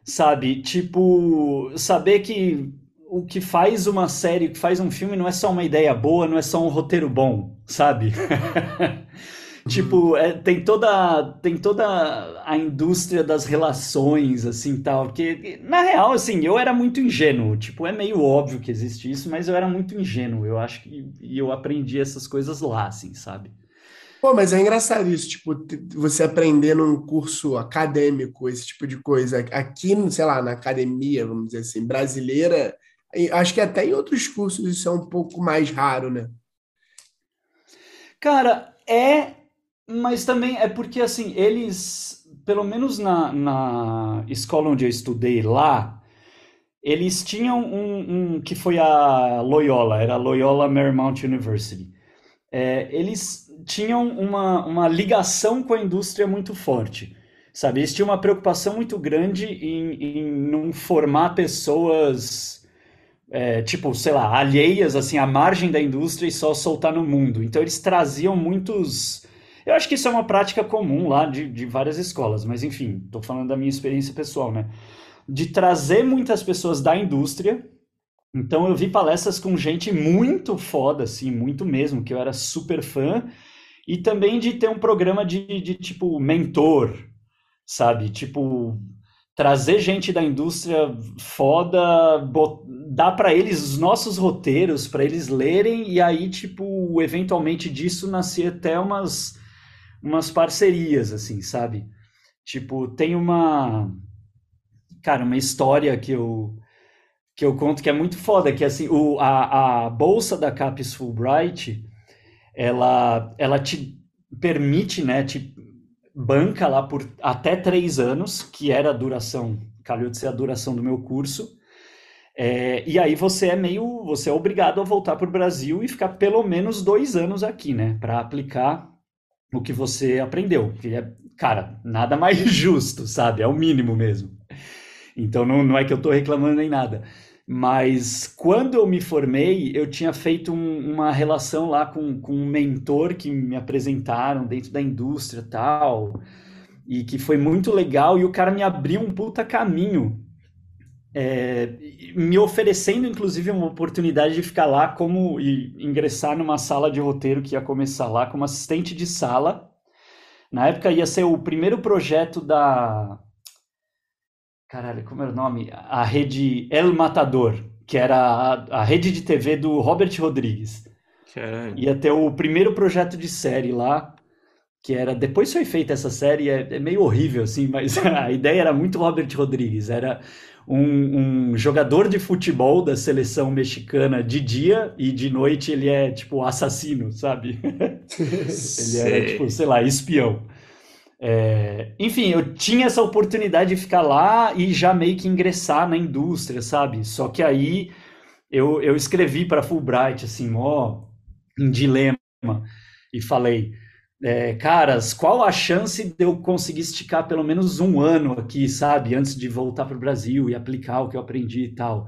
sabe? Tipo, saber que o que faz uma série, o que faz um filme não é só uma ideia boa, não é só um roteiro bom, sabe? tipo, é, tem toda tem toda a indústria das relações assim, tal, porque na real assim, eu era muito ingênuo, tipo, é meio óbvio que existe isso, mas eu era muito ingênuo. Eu acho que e eu aprendi essas coisas lá, assim, sabe? Pô, mas é engraçado isso, tipo, você aprender num curso acadêmico, esse tipo de coisa. Aqui, sei lá, na academia, vamos dizer assim, brasileira, Acho que até em outros cursos isso é um pouco mais raro, né? Cara, é, mas também é porque, assim, eles, pelo menos na, na escola onde eu estudei lá, eles tinham um, um que foi a Loyola, era a Loyola Marymount University. É, eles tinham uma, uma ligação com a indústria muito forte, sabe? Eles tinham uma preocupação muito grande em, em não formar pessoas é, tipo, sei lá, alheias assim à margem da indústria e só soltar no mundo. Então eles traziam muitos. Eu acho que isso é uma prática comum lá de, de várias escolas, mas enfim, estou falando da minha experiência pessoal, né? De trazer muitas pessoas da indústria. Então eu vi palestras com gente muito foda, assim, muito mesmo, que eu era super fã. E também de ter um programa de, de tipo mentor, sabe? Tipo, trazer gente da indústria foda, dar para eles os nossos roteiros para eles lerem e aí tipo eventualmente disso nascer até umas umas parcerias assim, sabe? Tipo, tem uma cara, uma história que eu que eu conto que é muito foda, que assim, o, a, a bolsa da Capes Fulbright, ela, ela te permite, né, te banca lá por até três anos, que era a duração, calhou de ser a duração do meu curso. É, e aí você é meio, você é obrigado a voltar para o Brasil e ficar pelo menos dois anos aqui, né, para aplicar o que você aprendeu. Que é, cara, nada mais justo, sabe? É o mínimo mesmo. Então não, não é que eu estou reclamando nem nada. Mas quando eu me formei, eu tinha feito um, uma relação lá com, com um mentor que me apresentaram dentro da indústria tal, e que foi muito legal, e o cara me abriu um puta caminho, é, me oferecendo inclusive uma oportunidade de ficar lá como e ingressar numa sala de roteiro que ia começar lá como assistente de sala. Na época ia ser o primeiro projeto da Caralho, como era o nome? A rede El Matador, que era a, a rede de TV do Robert Rodrigues. Caralho. Ia ter o primeiro projeto de série lá, que era. Depois foi feita essa série, é, é meio horrível, assim, mas a ideia era muito Robert Rodrigues. Era um, um, jogador de futebol da seleção mexicana de dia e de noite ele é, tipo, assassino, sabe? ele era, tipo, sei lá, espião. É, enfim, eu tinha essa oportunidade de ficar lá e já meio que ingressar na indústria, sabe? Só que aí eu, eu escrevi para Fulbright, assim, ó, em dilema, e falei, é, caras, qual a chance de eu conseguir esticar pelo menos um ano aqui, sabe? Antes de voltar para o Brasil e aplicar o que eu aprendi e tal.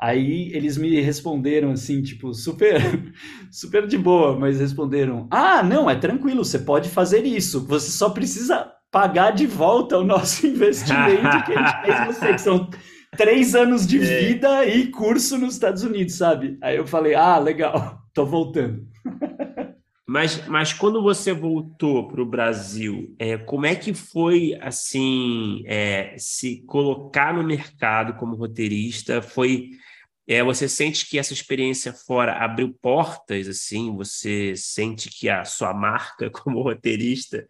Aí eles me responderam assim, tipo, super, super de boa, mas responderam: Ah, não, é tranquilo, você pode fazer isso, você só precisa pagar de volta o nosso investimento que a gente fez você, que são três anos de é. vida e curso nos Estados Unidos, sabe? Aí eu falei: Ah, legal, tô voltando. Mas, mas quando você voltou para o Brasil, é, como é que foi assim é, se colocar no mercado como roteirista? Foi é, você sente que essa experiência fora abriu portas, assim? Você sente que a sua marca como roteirista,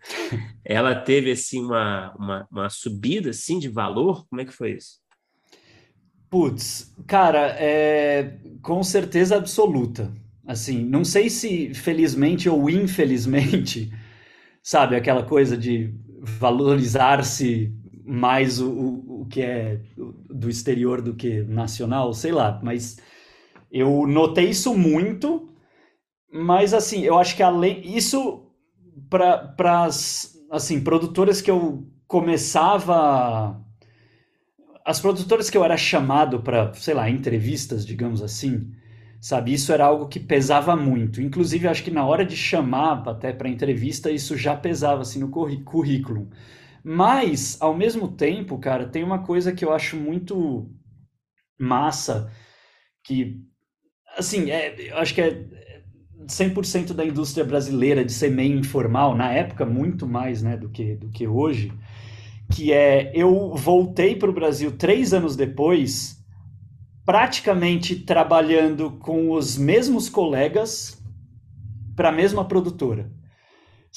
ela teve assim uma, uma, uma subida assim de valor? Como é que foi isso? Putz, cara, é, com certeza absoluta. Assim, não sei se felizmente ou infelizmente, sabe, aquela coisa de valorizar-se mais o, o, o que é do exterior do que nacional, sei lá, mas eu notei isso muito, mas assim, eu acho que além isso para as assim, produtoras que eu começava as produtoras que eu era chamado para, sei lá, entrevistas, digamos assim, sabe? Isso era algo que pesava muito. Inclusive, acho que na hora de chamar até para entrevista, isso já pesava assim no currículo. Mas, ao mesmo tempo, cara, tem uma coisa que eu acho muito massa, que, assim, é, eu acho que é 100% da indústria brasileira de ser meio informal, na época muito mais, né, do que, do que hoje, que é, eu voltei para o Brasil três anos depois praticamente trabalhando com os mesmos colegas para a mesma produtora.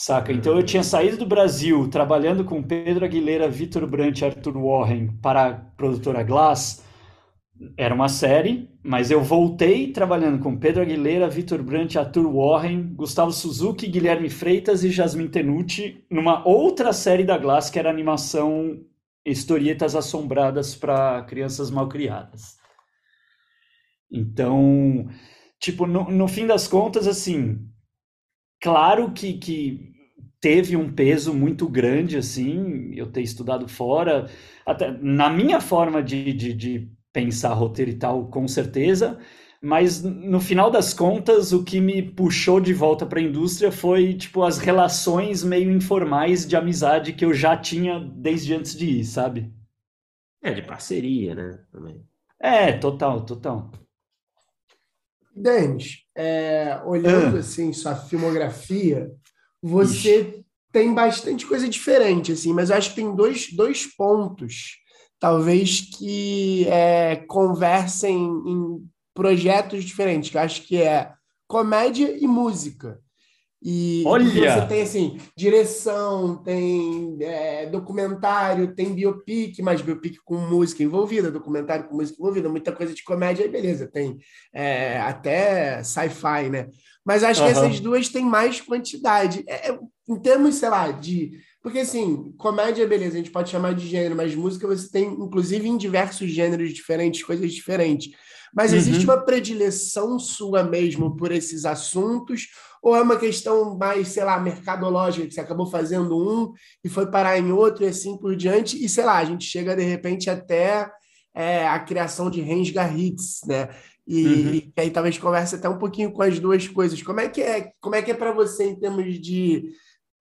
Saca? Então eu tinha saído do Brasil trabalhando com Pedro Aguilera, Vitor Brandt e Arthur Warren para a produtora Glass. Era uma série, mas eu voltei trabalhando com Pedro Aguilera, Vitor Brandt, Arthur Warren, Gustavo Suzuki, Guilherme Freitas e Jasmine Tenucci numa outra série da Glass que era animação Historietas Assombradas para Crianças Malcriadas. Então, tipo, no, no fim das contas, assim, claro que, que teve um peso muito grande, assim, eu ter estudado fora, até na minha forma de, de, de pensar roteiro e tal, com certeza, mas no final das contas, o que me puxou de volta para a indústria foi, tipo, as relações meio informais de amizade que eu já tinha desde antes de ir, sabe? É, de parceria, né? Também. É, total, total. Denis, é, olhando ah. assim sua filmografia, você Ixi. tem bastante coisa diferente, assim, mas eu acho que tem dois, dois pontos, talvez, que é, conversem em projetos diferentes, que eu acho que é comédia e música. E Olha! você tem assim, direção, tem é, documentário, tem biopic, mas biopic com música envolvida, documentário com música envolvida, muita coisa de comédia, aí beleza, tem é, até sci-fi, né? Mas acho uhum. que essas duas têm mais quantidade. É, é, em termos, sei lá, de. Porque assim, comédia, beleza, a gente pode chamar de gênero, mas música você tem, inclusive, em diversos gêneros diferentes, coisas diferentes. Mas uhum. existe uma predileção sua mesmo por esses assuntos? Ou é uma questão mais, sei lá, mercadológica, que você acabou fazendo um e foi parar em outro e assim por diante, e sei lá, a gente chega de repente até é, a criação de Rensga Hits, né? E, uhum. e, aí talvez converse até um pouquinho com as duas coisas. Como é que é, como é que é para você em termos de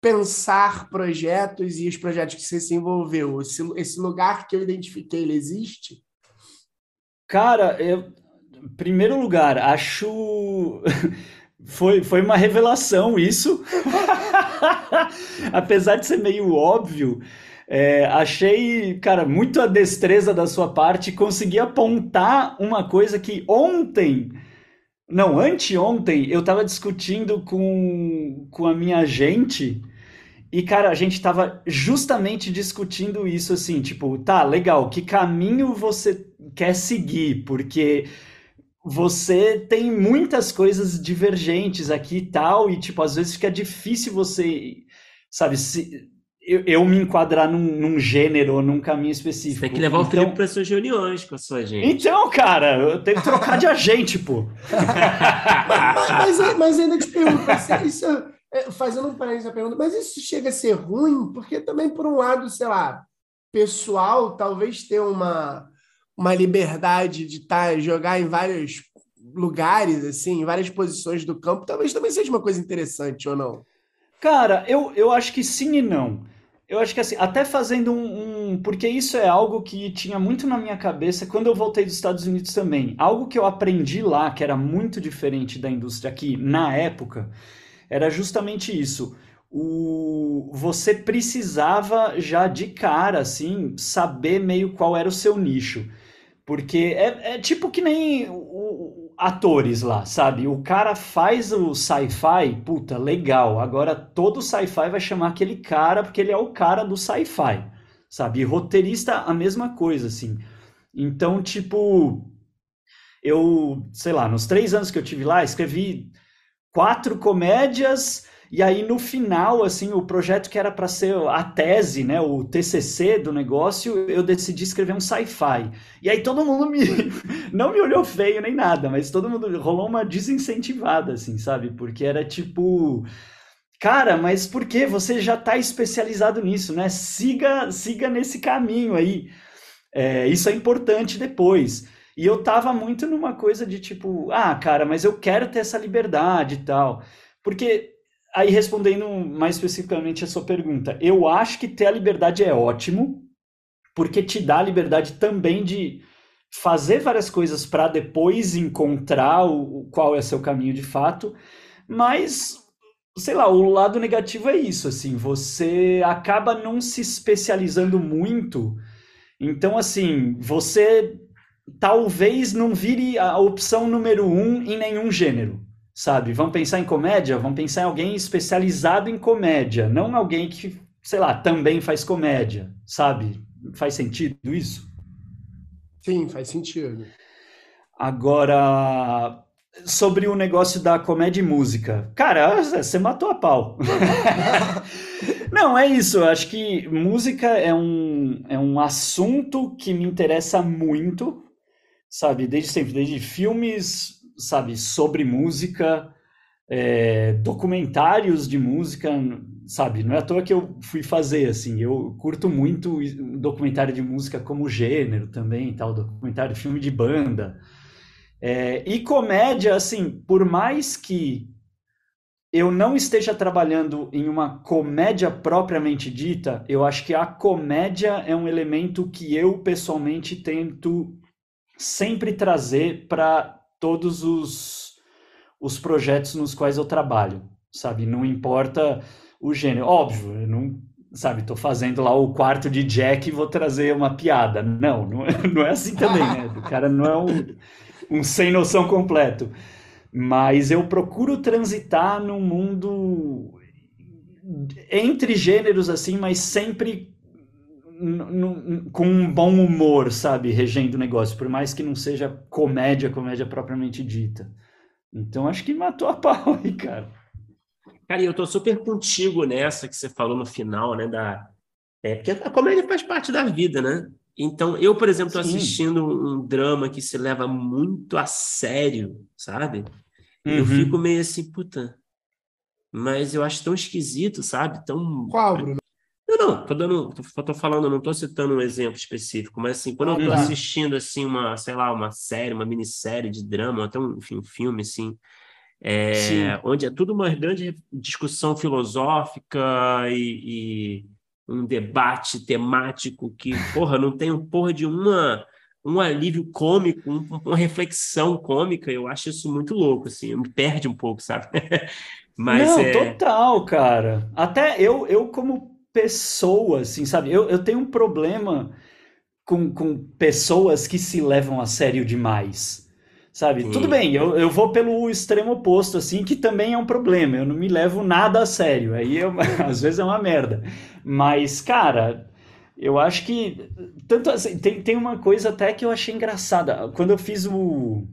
pensar projetos e os projetos que você se envolveu? Esse, esse lugar que eu identifiquei, ele existe? Cara, eu, em primeiro lugar, acho Foi, foi uma revelação isso. Apesar de ser meio óbvio, é, achei, cara, muito a destreza da sua parte conseguir apontar uma coisa que ontem, não, anteontem, eu estava discutindo com, com a minha gente. E, cara, a gente estava justamente discutindo isso assim, tipo, tá, legal, que caminho você quer seguir? Porque você tem muitas coisas divergentes aqui e tal, e tipo, às vezes fica difícil você, sabe, se, eu, eu me enquadrar num, num gênero ou num caminho específico. Você tem que levar então, o Felipe para suas reuniões com a sua gente. Então, cara, eu tenho que trocar de agente, pô. mas, mas, mas, ainda te pergunto, isso, é, fazendo um parênteses na pergunta, mas isso chega a ser ruim, porque também, por um lado, sei lá, pessoal, talvez ter uma uma liberdade de tá, jogar em vários lugares, assim, em várias posições do campo, talvez também seja uma coisa interessante, ou não? Cara, eu, eu acho que sim e não. Eu acho que assim, até fazendo um, um, Porque isso é algo que tinha muito na minha cabeça quando eu voltei dos Estados Unidos também. Algo que eu aprendi lá, que era muito diferente da indústria aqui na época, era justamente isso. O, você precisava já de cara, assim, saber meio qual era o seu nicho. Porque é, é tipo que nem atores lá, sabe? O cara faz o sci-fi, puta, legal. Agora todo sci-fi vai chamar aquele cara porque ele é o cara do sci-fi, sabe? E roteirista, a mesma coisa, assim. Então, tipo, eu, sei lá, nos três anos que eu tive lá, escrevi quatro comédias e aí no final, assim, o projeto que era para ser a tese, né, o TCC do negócio, eu decidi escrever um sci-fi. E aí todo mundo me não me olhou feio nem nada, mas todo mundo rolou uma desincentivada assim, sabe? Porque era tipo Cara, mas por que você já está especializado nisso, né? Siga, siga nesse caminho aí. É, isso é importante depois. E eu tava muito numa coisa de tipo, ah, cara, mas eu quero ter essa liberdade e tal. Porque aí respondendo mais especificamente a sua pergunta, eu acho que ter a liberdade é ótimo, porque te dá a liberdade também de fazer várias coisas para depois encontrar o, qual é seu caminho de fato, mas sei lá, o lado negativo é isso, assim, você acaba não se especializando muito. Então, assim, você talvez não vire a opção número um em nenhum gênero sabe? Vamos pensar em comédia? Vamos pensar em alguém especializado em comédia, não alguém que, sei lá, também faz comédia, sabe? Faz sentido isso? Sim, faz sentido. Agora, sobre o negócio da comédia e música. Cara, você matou a pau. Não, é isso. Eu acho que música é um, é um assunto que me interessa muito, sabe? Desde sempre, desde filmes, sabe, sobre música, é, documentários de música, sabe? Não é à toa que eu fui fazer, assim. Eu curto muito documentário de música como gênero também, tal, documentário, filme de banda. É, e comédia, assim, por mais que eu não esteja trabalhando em uma comédia propriamente dita, eu acho que a comédia é um elemento que eu pessoalmente tento sempre trazer para todos os, os projetos nos quais eu trabalho, sabe? Não importa o gênero. Óbvio, eu não, sabe, tô fazendo lá o quarto de Jack e vou trazer uma piada. Não, não é, não é assim também, né? O cara não é um, um sem noção completo. Mas eu procuro transitar num mundo entre gêneros assim, mas sempre com um bom humor, sabe, regendo o negócio, por mais que não seja comédia, comédia propriamente dita. Então acho que matou a pau aí, cara. Cara, e eu tô super contigo nessa que você falou no final, né, da é, porque a comédia faz parte da vida, né? Então, eu, por exemplo, tô assistindo um drama que se leva muito a sério, sabe? Uhum. Eu fico meio assim, puta, mas eu acho tão esquisito, sabe? Tão Qual, Bruno? Não, não, tô dando, tô, tô falando, não tô citando um exemplo específico, mas assim, quando eu tô assistindo assim uma, sei lá, uma série, uma minissérie de drama, até um, enfim, um filme assim, é, onde é tudo uma grande discussão filosófica e, e, um debate temático que, porra, não tem um porra de uma um alívio cômico, um, uma reflexão cômica, eu acho isso muito louco, assim, me perde um pouco, sabe? Mas não, é... total, cara. Até eu, eu como pessoas, assim, sabe? Eu, eu tenho um problema com, com pessoas que se levam a sério demais, sabe? Sim. Tudo bem, eu, eu vou pelo extremo oposto, assim, que também é um problema. Eu não me levo nada a sério. Aí, eu, às vezes, é uma merda. Mas, cara, eu acho que... Tanto assim, tem, tem uma coisa até que eu achei engraçada. Quando eu fiz o...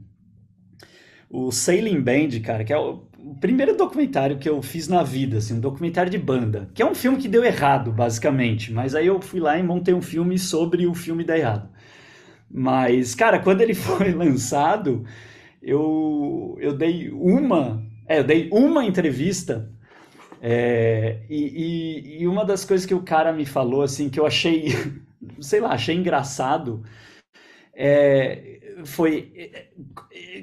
O Sailing Band, cara, que é o o primeiro documentário que eu fiz na vida, assim, um documentário de banda, que é um filme que deu errado, basicamente, mas aí eu fui lá e montei um filme sobre o filme dar errado. Mas, cara, quando ele foi lançado, eu, eu dei uma, é, eu dei uma entrevista é, e, e, e uma das coisas que o cara me falou, assim, que eu achei, sei lá, achei engraçado, é, foi.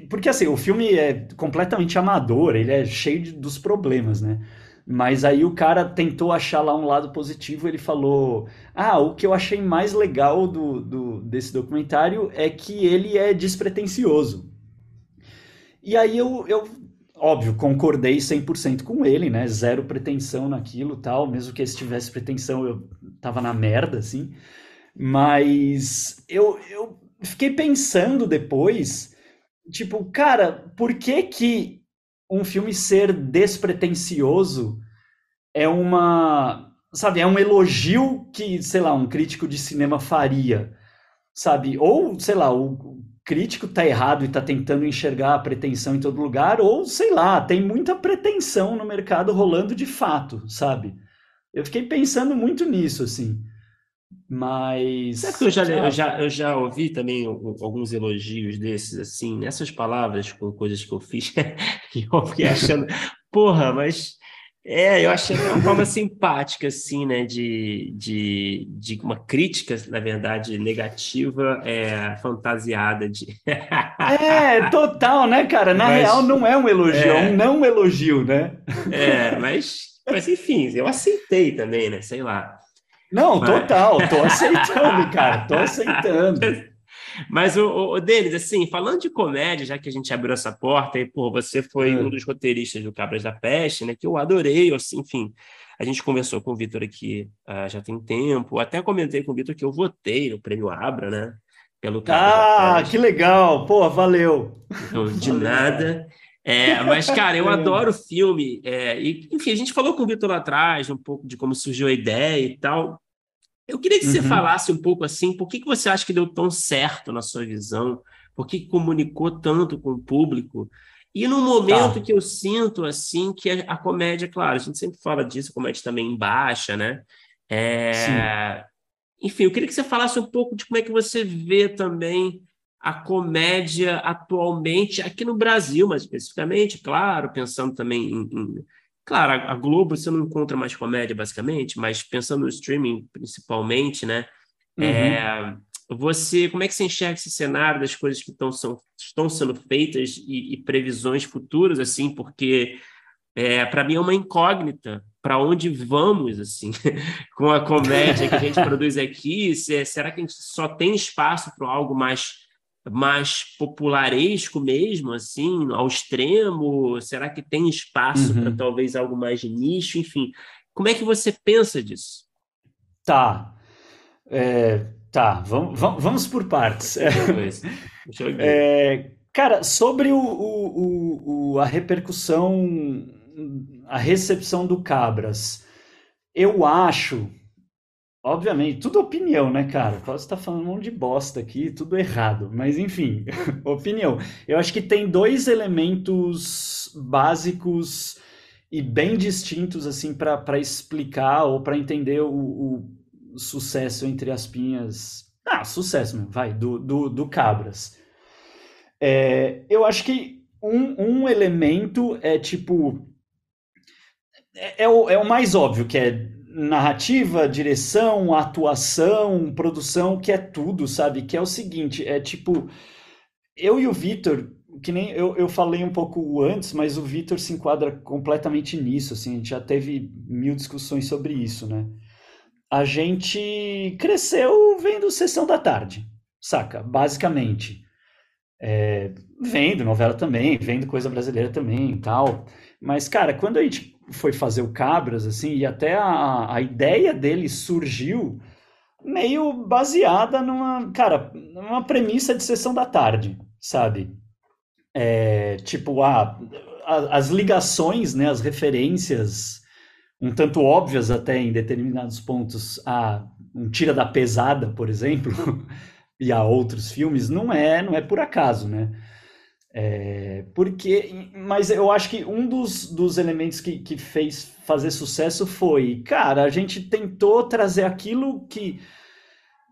Porque assim, o filme é completamente amador, ele é cheio de, dos problemas, né? Mas aí o cara tentou achar lá um lado positivo, ele falou: Ah, o que eu achei mais legal do, do, desse documentário é que ele é despretensioso. E aí eu, eu óbvio, concordei 100% com ele, né? Zero pretensão naquilo tal. Mesmo que ele tivesse pretensão, eu tava na merda, assim. Mas eu, eu fiquei pensando depois, tipo, cara, por que que um filme ser despretensioso é uma, sabe, é um elogio que, sei lá, um crítico de cinema faria, sabe? Ou, sei lá, o crítico tá errado e tá tentando enxergar a pretensão em todo lugar, ou sei lá, tem muita pretensão no mercado rolando de fato, sabe? Eu fiquei pensando muito nisso, assim. Mas. Sabe que eu já, eu já, eu já ouvi também alguns elogios desses, assim, nessas palavras com coisas que eu fiz, e eu fiquei achando, porra, mas é, eu achei uma forma simpática, assim, né, de, de, de uma crítica, na verdade, negativa, é, fantasiada de... é, total, né, cara? Na mas, real, não é um elogio, é, é um não elogio, né? É, mas, mas enfim, eu aceitei também, né, sei lá. Não, mas... total, tô aceitando, cara, tô aceitando. Mas, o, o Denis, assim, falando de comédia, já que a gente abriu essa porta, e, pô, você foi é. um dos roteiristas do Cabras da Peste, né? Que eu adorei, assim, enfim. A gente conversou com o Vitor aqui uh, já tem tempo. Até comentei com o Vitor que eu votei no Prêmio Abra, né? Pelo Ah, que legal! Pô, valeu! Então, de valeu. nada. É, mas, cara, eu adoro o filme. É, e, enfim, a gente falou com o Vitor lá atrás, um pouco de como surgiu a ideia e tal. Eu queria que você uhum. falasse um pouco assim, por que, que você acha que deu tão certo na sua visão? Por que, que comunicou tanto com o público? E no momento tá. que eu sinto assim que a, a, comédia, claro, a gente sempre fala disso, a comédia também baixa, né? É... Enfim, eu queria que você falasse um pouco de como é que você vê também a comédia atualmente aqui no Brasil, mais especificamente, claro, pensando também em, em Claro, a Globo você não encontra mais comédia, basicamente, mas pensando no streaming principalmente, né? Uhum. É, você, como é que você enxerga esse cenário das coisas que estão, são, estão sendo feitas e, e previsões futuras, assim, porque é, para mim é uma incógnita para onde vamos, assim, com a comédia que a gente produz aqui. Se, será que a gente só tem espaço para algo mais mais popularesco mesmo, assim, ao extremo? Será que tem espaço uhum. para talvez algo mais de nicho? Enfim, como é que você pensa disso? Tá. É, tá, vamos, vamos por partes. É, cara, sobre o, o, o, a repercussão, a recepção do Cabras, eu acho Obviamente, tudo opinião, né, cara? Quase está falando um monte de bosta aqui, tudo errado. Mas, enfim, opinião. Eu acho que tem dois elementos básicos e bem distintos, assim, para explicar ou para entender o, o, sucesso entre as pinhas. Ah, sucesso mesmo, vai, do, do, do Cabras. É, eu acho que um, um elemento é tipo. É, é, o, é o mais óbvio, que é narrativa, direção, atuação, produção, que é tudo, sabe? Que é o seguinte, é tipo, eu e o Vitor, que nem eu, eu falei um pouco antes, mas o Vitor se enquadra completamente nisso, assim, a gente já teve mil discussões sobre isso, né? A gente cresceu vendo Sessão da Tarde, saca? Basicamente. É, vendo novela também, vendo coisa brasileira também e tal. Mas, cara, quando a gente foi fazer o Cabras, assim, e até a, a ideia dele surgiu meio baseada numa, cara, numa premissa de sessão da tarde, sabe? É, tipo, a, a, as ligações, né, as referências, um tanto óbvias até em determinados pontos, a um Tira da Pesada, por exemplo, e a outros filmes, não é, não é por acaso, né? É, porque, mas eu acho que um dos, dos elementos que, que fez fazer sucesso foi, cara, a gente tentou trazer aquilo que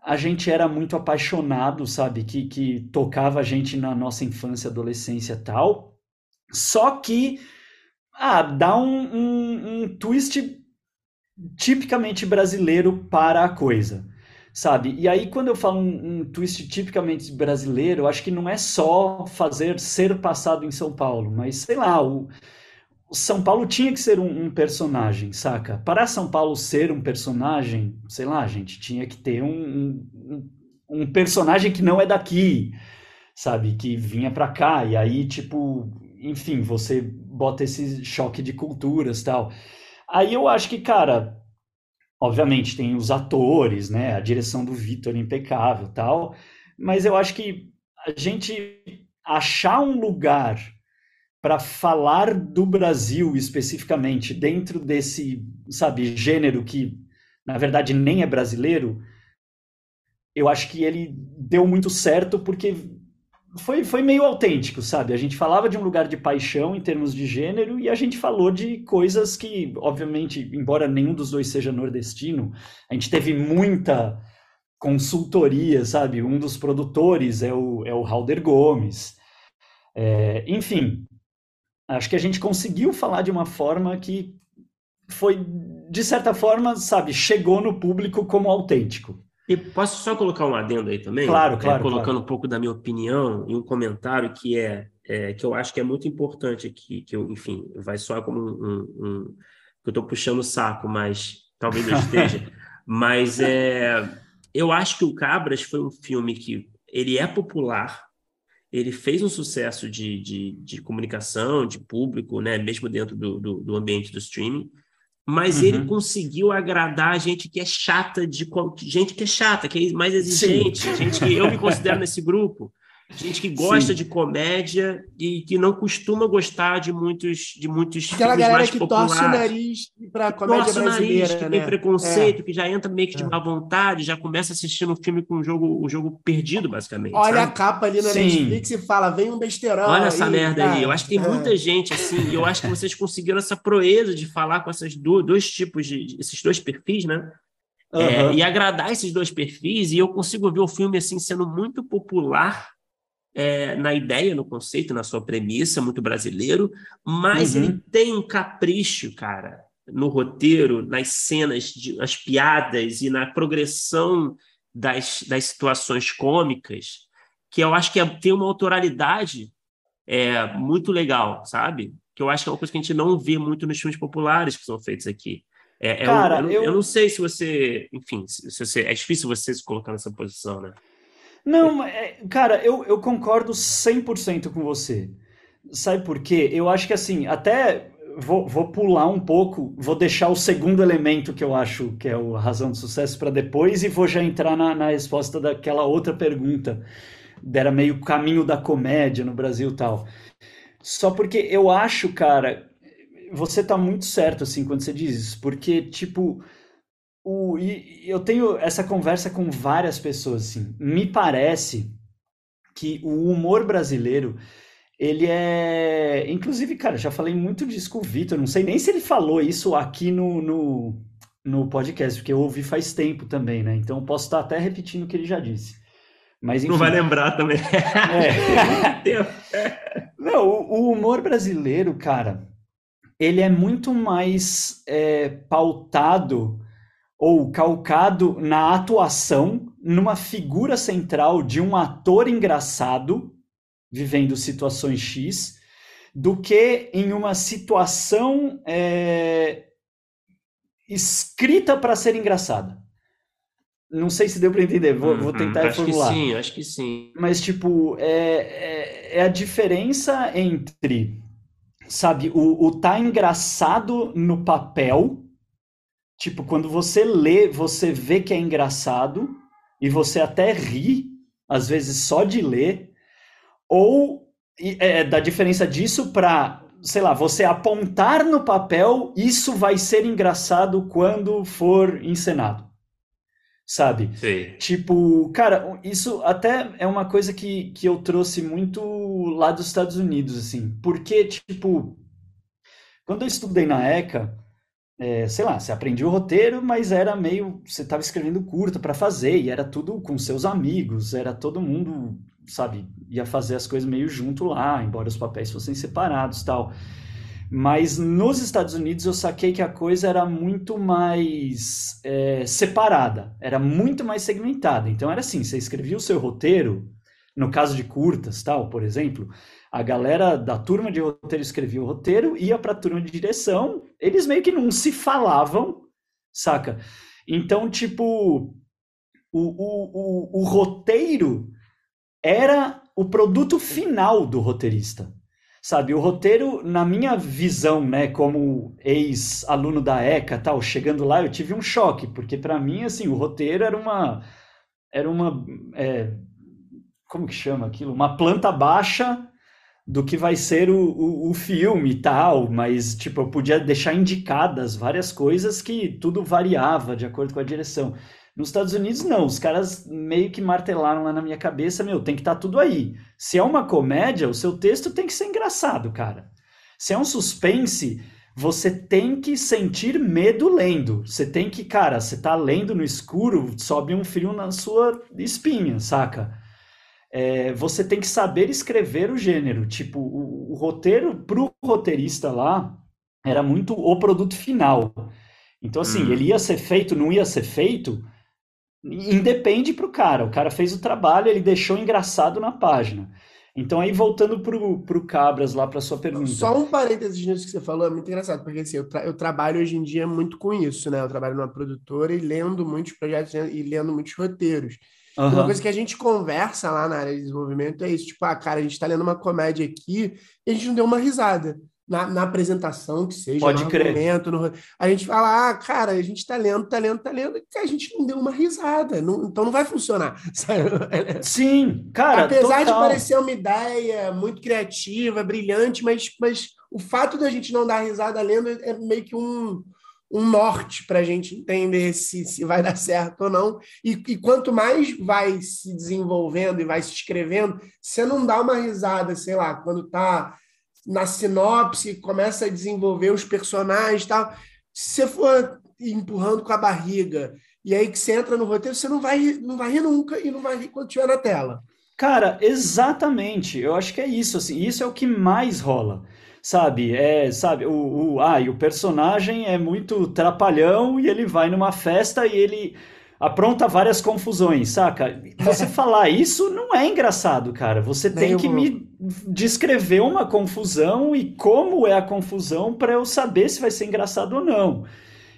a gente era muito apaixonado, sabe? Que, que tocava a gente na nossa infância, adolescência e tal. Só que, ah, dá um, um, um twist tipicamente brasileiro para a coisa sabe? E aí, quando eu falo um, um, twist tipicamente brasileiro, acho que não é só fazer ser passado em São Paulo, mas sei lá, o, o São Paulo tinha que ser um, um, personagem, saca? Para São Paulo ser um personagem, sei lá, gente, tinha que ter um, um personagem que não é daqui, sabe? Que vinha para cá, e aí, tipo, enfim, você bota esse choque de culturas tal. Aí eu acho que, cara, obviamente tem os atores, né? A direção do Vitor impecável tal, mas eu acho que a gente achar um lugar para falar do Brasil especificamente dentro desse, sabe, gênero que na verdade nem é brasileiro, eu acho que ele deu muito certo porque foi, foi meio autêntico, sabe? A gente falava de um lugar de paixão em termos de gênero e a gente falou de coisas que, obviamente, embora nenhum dos dois seja nordestino, a gente teve muita consultoria, sabe? Um dos produtores é o, é o Halder Gomes. É, enfim, acho que a gente conseguiu falar de uma forma que foi, de certa forma, sabe, chegou no público como autêntico. E posso só colocar um adendo aí também? Claro, é, claro. É, colocando claro. um pouco da minha opinião e um comentário que é, é, que eu acho que é muito importante aqui, que eu, enfim, vai soar como um, um, um que eu estou puxando o saco, mas talvez eu esteja. mas é, eu acho que o Cabras foi um filme que ele é popular, ele fez um sucesso de, de, de comunicação, de público, né, mesmo dentro do, do, do ambiente do streaming mas uhum. ele conseguiu agradar a gente que é chata de gente que é chata, que é mais exigente, Sim. gente que eu me considero nesse grupo, gente que gosta Sim. de comédia e que não costuma gostar de muitos de muitos Aquela galera que populares. torce o nariz para comédia torce brasileira, nariz, que né? tem preconceito, é. que já entra meio que de é. má vontade, já começa assistindo um filme com um jogo, um jogo perdido, basicamente. Olha sabe? a capa ali na Sim. Netflix e fala, vem um besteirão. Olha aí, essa merda cara. aí. Eu acho que tem é. muita gente assim, e eu acho que vocês conseguiram essa proeza de falar com duas, dois tipos de esses dois perfis, né? Uhum. É, e agradar esses dois perfis, e eu consigo ver o filme assim sendo muito popular é, na ideia, no conceito, na sua premissa, muito brasileiro, mas uhum. ele tem um capricho, cara, no roteiro, nas cenas, de, nas piadas e na progressão das, das situações cômicas, que eu acho que é, tem uma autoralidade é, muito legal, sabe? Que eu acho que é uma coisa que a gente não vê muito nos filmes populares que são feitos aqui. É, é Cara, eu, eu, eu, não sei se você, enfim, se você, é difícil você se colocar nessa posição, né? Não, é, cara, eu, eu concordo 100% com você. Sabe por quê? Eu acho que assim, até vou, vou pular um pouco, vou deixar o segundo elemento que eu acho que é a razão de sucesso para depois e vou já entrar na, na resposta daquela outra pergunta. Era meio caminho da comédia no Brasil tal. Só porque eu acho, cara, você tá muito certo assim quando você diz isso, porque tipo o, e eu tenho essa conversa com várias pessoas, assim. Me parece que o humor brasileiro, ele é. Inclusive, cara, já falei muito disso com o Vitor. Não sei nem se ele falou isso aqui no, no, no podcast, porque eu ouvi faz tempo também, né? Então posso estar até repetindo o que ele já disse. Mas, enfim, Não vai lembrar também. É. Não, o, o humor brasileiro, cara, ele é muito mais é, pautado ou calcado na atuação, numa figura central de um ator engraçado vivendo situações X, do que em uma situação é, escrita para ser engraçada. Não sei se deu para entender, vou, uhum, vou tentar acho reformular. Acho que sim, acho que sim. Mas, tipo, é, é, é a diferença entre, sabe, o, o tá engraçado no papel Tipo, quando você lê, você vê que é engraçado e você até ri, às vezes só de ler, ou é, da diferença disso para, sei lá, você apontar no papel, isso vai ser engraçado quando for encenado. Sabe? Sim. Tipo, cara, isso até é uma coisa que, que eu trouxe muito lá dos Estados Unidos, assim. Porque, tipo, quando eu estudei na ECA, é, sei lá, você aprendia o roteiro, mas era meio. Você estava escrevendo curta para fazer, e era tudo com seus amigos, era todo mundo, sabe, ia fazer as coisas meio junto lá, embora os papéis fossem separados tal. Mas nos Estados Unidos eu saquei que a coisa era muito mais é, separada, era muito mais segmentada. Então era assim: você escrevia o seu roteiro, no caso de curtas, tal, por exemplo, a galera da turma de roteiro escrevia o roteiro, ia para a turma de direção, eles meio que não se falavam, saca? Então, tipo, o, o, o, o roteiro era o produto final do roteirista. Sabe, o roteiro, na minha visão, né, como ex-aluno da ECA, tal, chegando lá, eu tive um choque, porque para mim, assim, o roteiro era uma era uma é, como que chama aquilo? Uma planta baixa do que vai ser o, o, o, filme e tal, mas tipo, eu podia deixar indicadas várias coisas que tudo variava de acordo com a direção. Nos Estados Unidos, não, os caras meio que martelaram lá na minha cabeça, meu, tem que estar tá tudo aí. Se é uma comédia, o seu texto tem que ser engraçado, cara. Se é um suspense, você tem que sentir medo lendo. Você tem que, cara, você tá lendo no escuro, sobe um frio na sua espinha, saca? É, você tem que saber escrever o gênero. Tipo, o, o roteiro pro roteirista lá era muito o produto final. Então, assim, hum. ele ia ser feito, não ia ser feito, independe pro cara. O cara fez o trabalho, ele deixou engraçado na página. Então, aí voltando pro, pro Cabras lá para sua pergunta. Só um parênteses nisso que você falou, é muito engraçado, porque assim, eu, tra eu trabalho hoje em dia muito com isso, né? Eu trabalho numa produtora e lendo muitos projetos e lendo muitos roteiros. Uhum. Uma coisa que a gente conversa lá na área de desenvolvimento é isso, tipo, ah, cara, a gente está lendo uma comédia aqui e a gente não deu uma risada. Na, na apresentação, que seja, Pode no crer. argumento, no... a gente fala, ah, cara, a gente está lendo, está lendo, está lendo, e a gente não deu uma risada, não, então não vai funcionar. Sim, cara. Apesar total. de parecer uma ideia muito criativa, brilhante, mas, mas o fato da gente não dar risada lendo é meio que um, um norte para a gente entender se, se vai dar certo ou não. E, e, quanto mais vai se desenvolvendo e vai se escrevendo, você não dá uma risada, sei lá, quando está na sinopse, começa a desenvolver os personagens e tal. Se você for empurrando com a barriga e aí que você entra no roteiro, você não vai, não vai rir nunca e não vai rir quando estiver na tela. Cara, exatamente. Eu acho que é isso. Assim, isso é o que mais rola sabe? É, sabe, o, o, ah, e o personagem é muito trapalhão e ele vai numa festa e ele apronta várias confusões, saca? Você falar isso não é engraçado, cara. Você tem que me descrever uma confusão e como é a confusão para eu saber se vai ser engraçado ou não.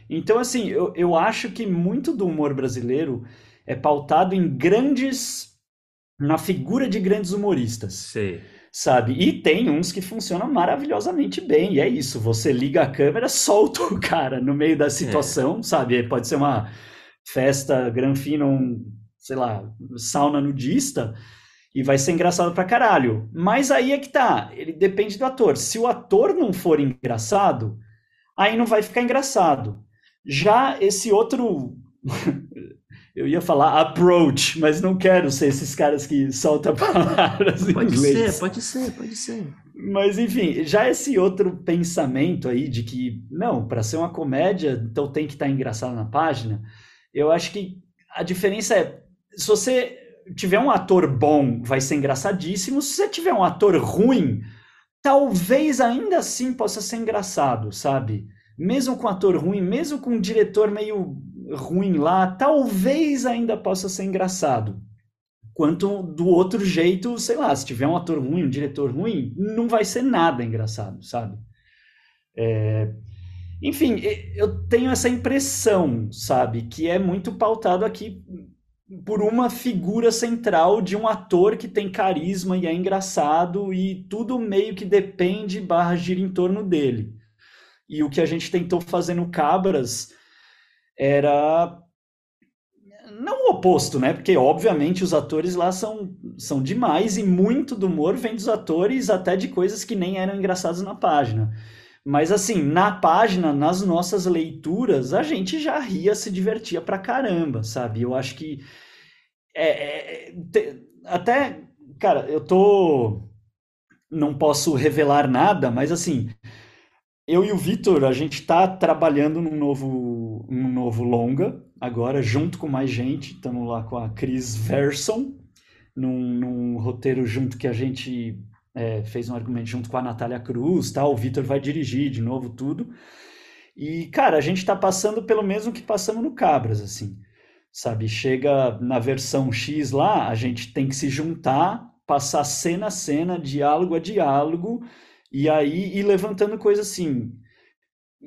Então, assim, eu, eu acho que muito do humor brasileiro é pautado em grandes. na figura de grandes humoristas. Sim sabe? E tem uns que funcionam maravilhosamente bem, e é isso, você liga a câmera, solta o cara no meio da situação, é. sabe? Pode ser uma festa granfino, um, sei lá, sauna nudista, e vai ser engraçado pra caralho. Mas aí é que tá, ele depende do ator. Se o ator não for engraçado, aí não vai ficar engraçado. Já esse outro eu ia falar approach, mas não quero ser esses caras que soltam palavras em pode inglês. Pode ser, pode ser, pode ser. Mas enfim, já esse outro pensamento aí de que, não, para ser uma comédia, então tem que estar tá engraçado na página, eu acho que a diferença é, se você tiver um ator bom, vai ser engraçadíssimo, se você tiver um ator ruim, talvez ainda assim possa ser engraçado, sabe? Mesmo com ator ruim, mesmo com um diretor meio ruim lá, talvez ainda possa ser engraçado. Quanto do outro jeito, sei lá, se tiver um ator ruim, um diretor ruim, não vai ser nada engraçado, sabe? É... Enfim, eu tenho essa impressão, sabe, que é muito pautado aqui por uma figura central de um ator que tem carisma e é engraçado e tudo meio que depende barra gira em torno dele. E o que a gente tentou fazer no Cabras era não o oposto, né? Porque obviamente os atores lá são, são demais e muito do humor vem dos atores até de coisas que nem eram engraçadas na página. Mas assim, na página, nas nossas leituras, a gente já ria, se divertia pra caramba, sabe? Eu acho que é, é, te, até, cara, eu tô não posso revelar nada, mas assim, eu e o Vitor, a gente está trabalhando num novo, num novo longa, agora, junto com mais gente. Estamos lá com a Cris Verson, num, num roteiro junto que a gente é, fez um argumento junto com a Natália Cruz, tá? o Vitor vai dirigir de novo tudo. E, cara, a gente está passando pelo mesmo que passamos no Cabras, assim. Sabe, chega na versão X lá, a gente tem que se juntar, passar cena a cena, diálogo a diálogo, e aí ir levantando coisa assim.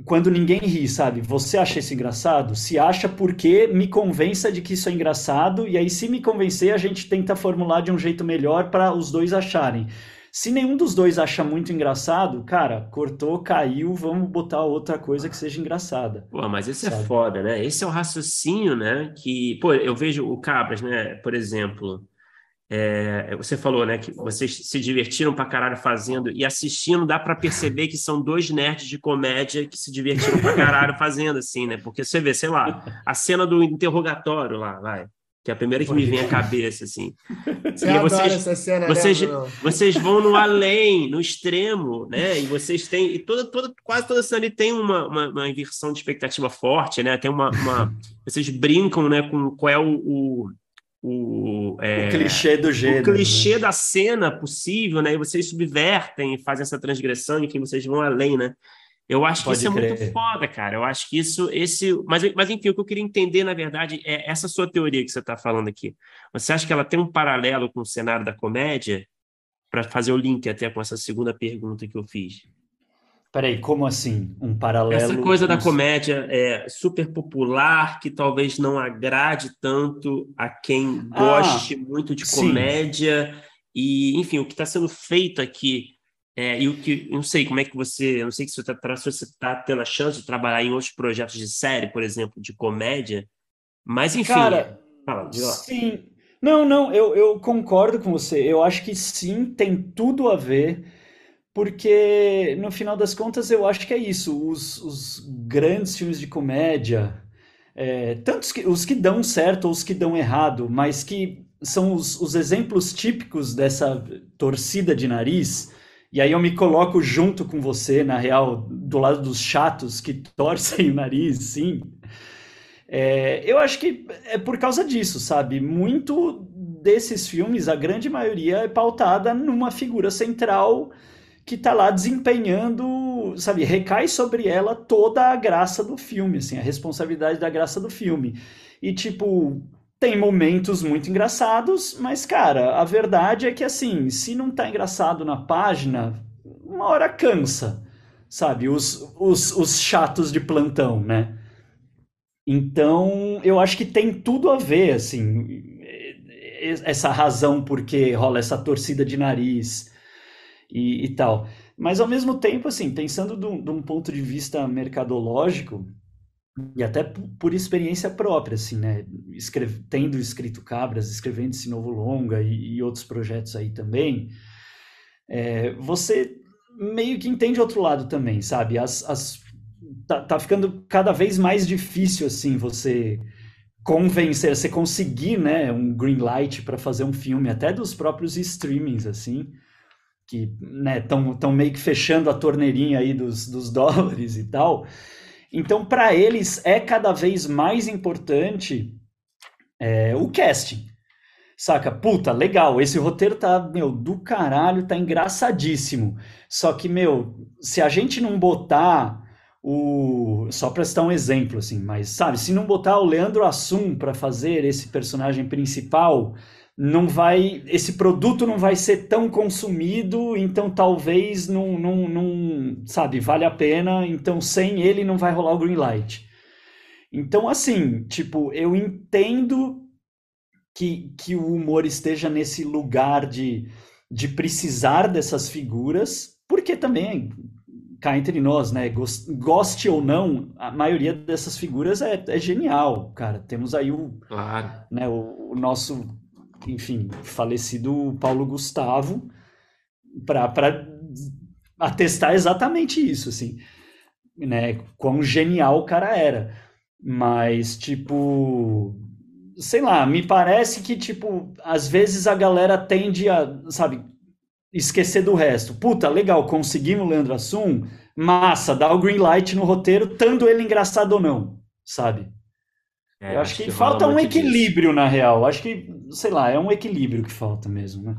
Quando ninguém ri, sabe? Você acha isso engraçado? Se acha porque me convença de que isso é engraçado, e aí, se me convencer, a gente tenta formular de um jeito melhor para os dois acharem. Se nenhum dos dois acha muito engraçado, cara, cortou, caiu, vamos botar outra coisa que seja engraçada. Pô, mas esse é é foda, né? Esse é o raciocínio, né? Que, pô, eu vejo o Cabras, né? Por exemplo, é, você falou, né, que vocês se divertiram pra caralho fazendo e assistindo, dá para perceber que são dois nerds de comédia que se divertiram pra caralho fazendo, assim, né? Porque você vê, sei lá, a cena do interrogatório lá, vai que é a primeira que me vem à cabeça, assim. Você e vocês, essa cena, vocês, né, vocês vão no além, no extremo, né? E vocês têm. E toda, toda, quase toda cena ali tem uma, uma, uma inversão de expectativa forte, né? Tem uma. uma vocês brincam né, com qual é o. o o, é, o clichê do gênero. O clichê né? da cena possível, né? E vocês subvertem e fazem essa transgressão, enfim, vocês vão além, né? Eu acho Pode que isso crer. é muito foda, cara. Eu acho que isso, esse. Mas, mas enfim, o que eu queria entender, na verdade, é essa sua teoria que você está falando aqui. Você acha que ela tem um paralelo com o cenário da comédia? Para fazer o link até com essa segunda pergunta que eu fiz. Peraí, como assim? Um paralelo? Essa coisa da comédia é super popular, que talvez não agrade tanto a quem ah, goste ah, muito de comédia. Sim. E, enfim, o que está sendo feito aqui é, e o que, não sei como é que você, não sei se você está tá tendo a chance de trabalhar em outros projetos de série, por exemplo, de comédia, mas enfim. Cara, fala, sim. Não, não, eu, eu concordo com você. Eu acho que sim, tem tudo a ver, porque no final das contas eu acho que é isso. Os, os grandes filmes de comédia, é, tantos que, os que dão certo ou os que dão errado, mas que são os, os exemplos típicos dessa torcida de nariz e aí eu me coloco junto com você, na real, do lado dos chatos que torcem o nariz, sim. É, eu acho que é por causa disso, sabe? Muito desses filmes, a grande maioria é pautada numa figura central que tá lá desempenhando, sabe, recai sobre ela toda a graça do filme, assim, a responsabilidade da graça do filme. E tipo, tem momentos muito engraçados, mas, cara, a verdade é que, assim, se não tá engraçado na página, uma hora cansa, sabe? Os, os, os chatos de plantão, né? Então, eu acho que tem tudo a ver, assim, essa razão por que rola essa torcida de nariz e, e tal. Mas, ao mesmo tempo, assim, pensando de um ponto de vista mercadológico, e até por experiência própria, assim, né? Tendo escrito Cabras, escrevendo esse novo longa e, e outros projetos aí também, é, você meio que entende outro lado também, sabe? As, as, tá, tá ficando cada vez mais difícil, assim, você convencer, você conseguir, né, um green light para fazer um filme, até dos próprios streamings, assim, que, né, estão meio que fechando a torneirinha aí dos, dos dólares e tal, então, para eles, é cada vez mais importante é, o casting. Saca? Puta, legal, esse roteiro tá, meu, do caralho, tá engraçadíssimo. Só que, meu, se a gente não botar o. Só pra citar um exemplo, assim, mas, sabe, se não botar o Leandro Assum para fazer esse personagem principal, não vai, esse produto não vai ser tão consumido, então talvez não, não, não, sabe, vale a pena, então sem ele não vai rolar o green light. Então, assim, tipo, eu entendo que, que o humor esteja nesse lugar de, de precisar dessas figuras, porque também, cá entre nós, né, goste ou não, a maioria dessas figuras é, é genial, cara. Temos aí o, claro. né, o, o nosso enfim, falecido Paulo Gustavo, para atestar exatamente isso, assim, né? Quão genial o cara era. Mas, tipo, sei lá, me parece que, tipo, às vezes a galera tende a, sabe, esquecer do resto. Puta, legal, conseguimos Leandro Assum, massa, dá o green light no roteiro, tanto ele engraçado ou não, sabe? É, eu acho, acho que, que falta um equilíbrio, disso. na real. Acho que, sei lá, é um equilíbrio que falta mesmo, né?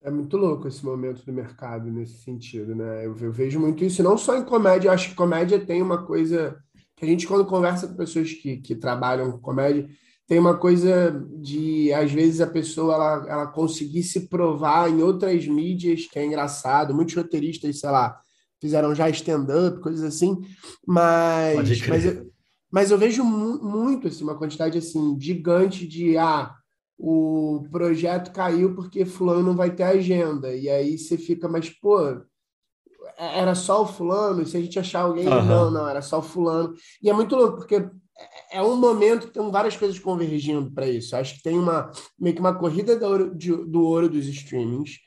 É muito louco esse momento do mercado nesse sentido, né? Eu, eu, vejo muito isso, não só em comédia, eu acho que comédia tem uma coisa que a gente, quando conversa com pessoas que, que trabalham com comédia, tem uma coisa de, às vezes, a pessoa ela, ela conseguir se provar em outras mídias, que é engraçado. Muitos roteiristas, sei lá, fizeram já stand-up, coisas assim, mas. Mas eu, mas eu vejo mu muito assim, uma quantidade assim, gigante de ah, o projeto caiu porque fulano não vai ter agenda. E aí você fica, mas, pô, era só o fulano? Se a gente achar alguém, uhum. não, não, era só o fulano. E é muito louco, porque é um momento que tem várias coisas convergindo para isso. Acho que tem uma meio que uma corrida do ouro, de, do ouro dos streamings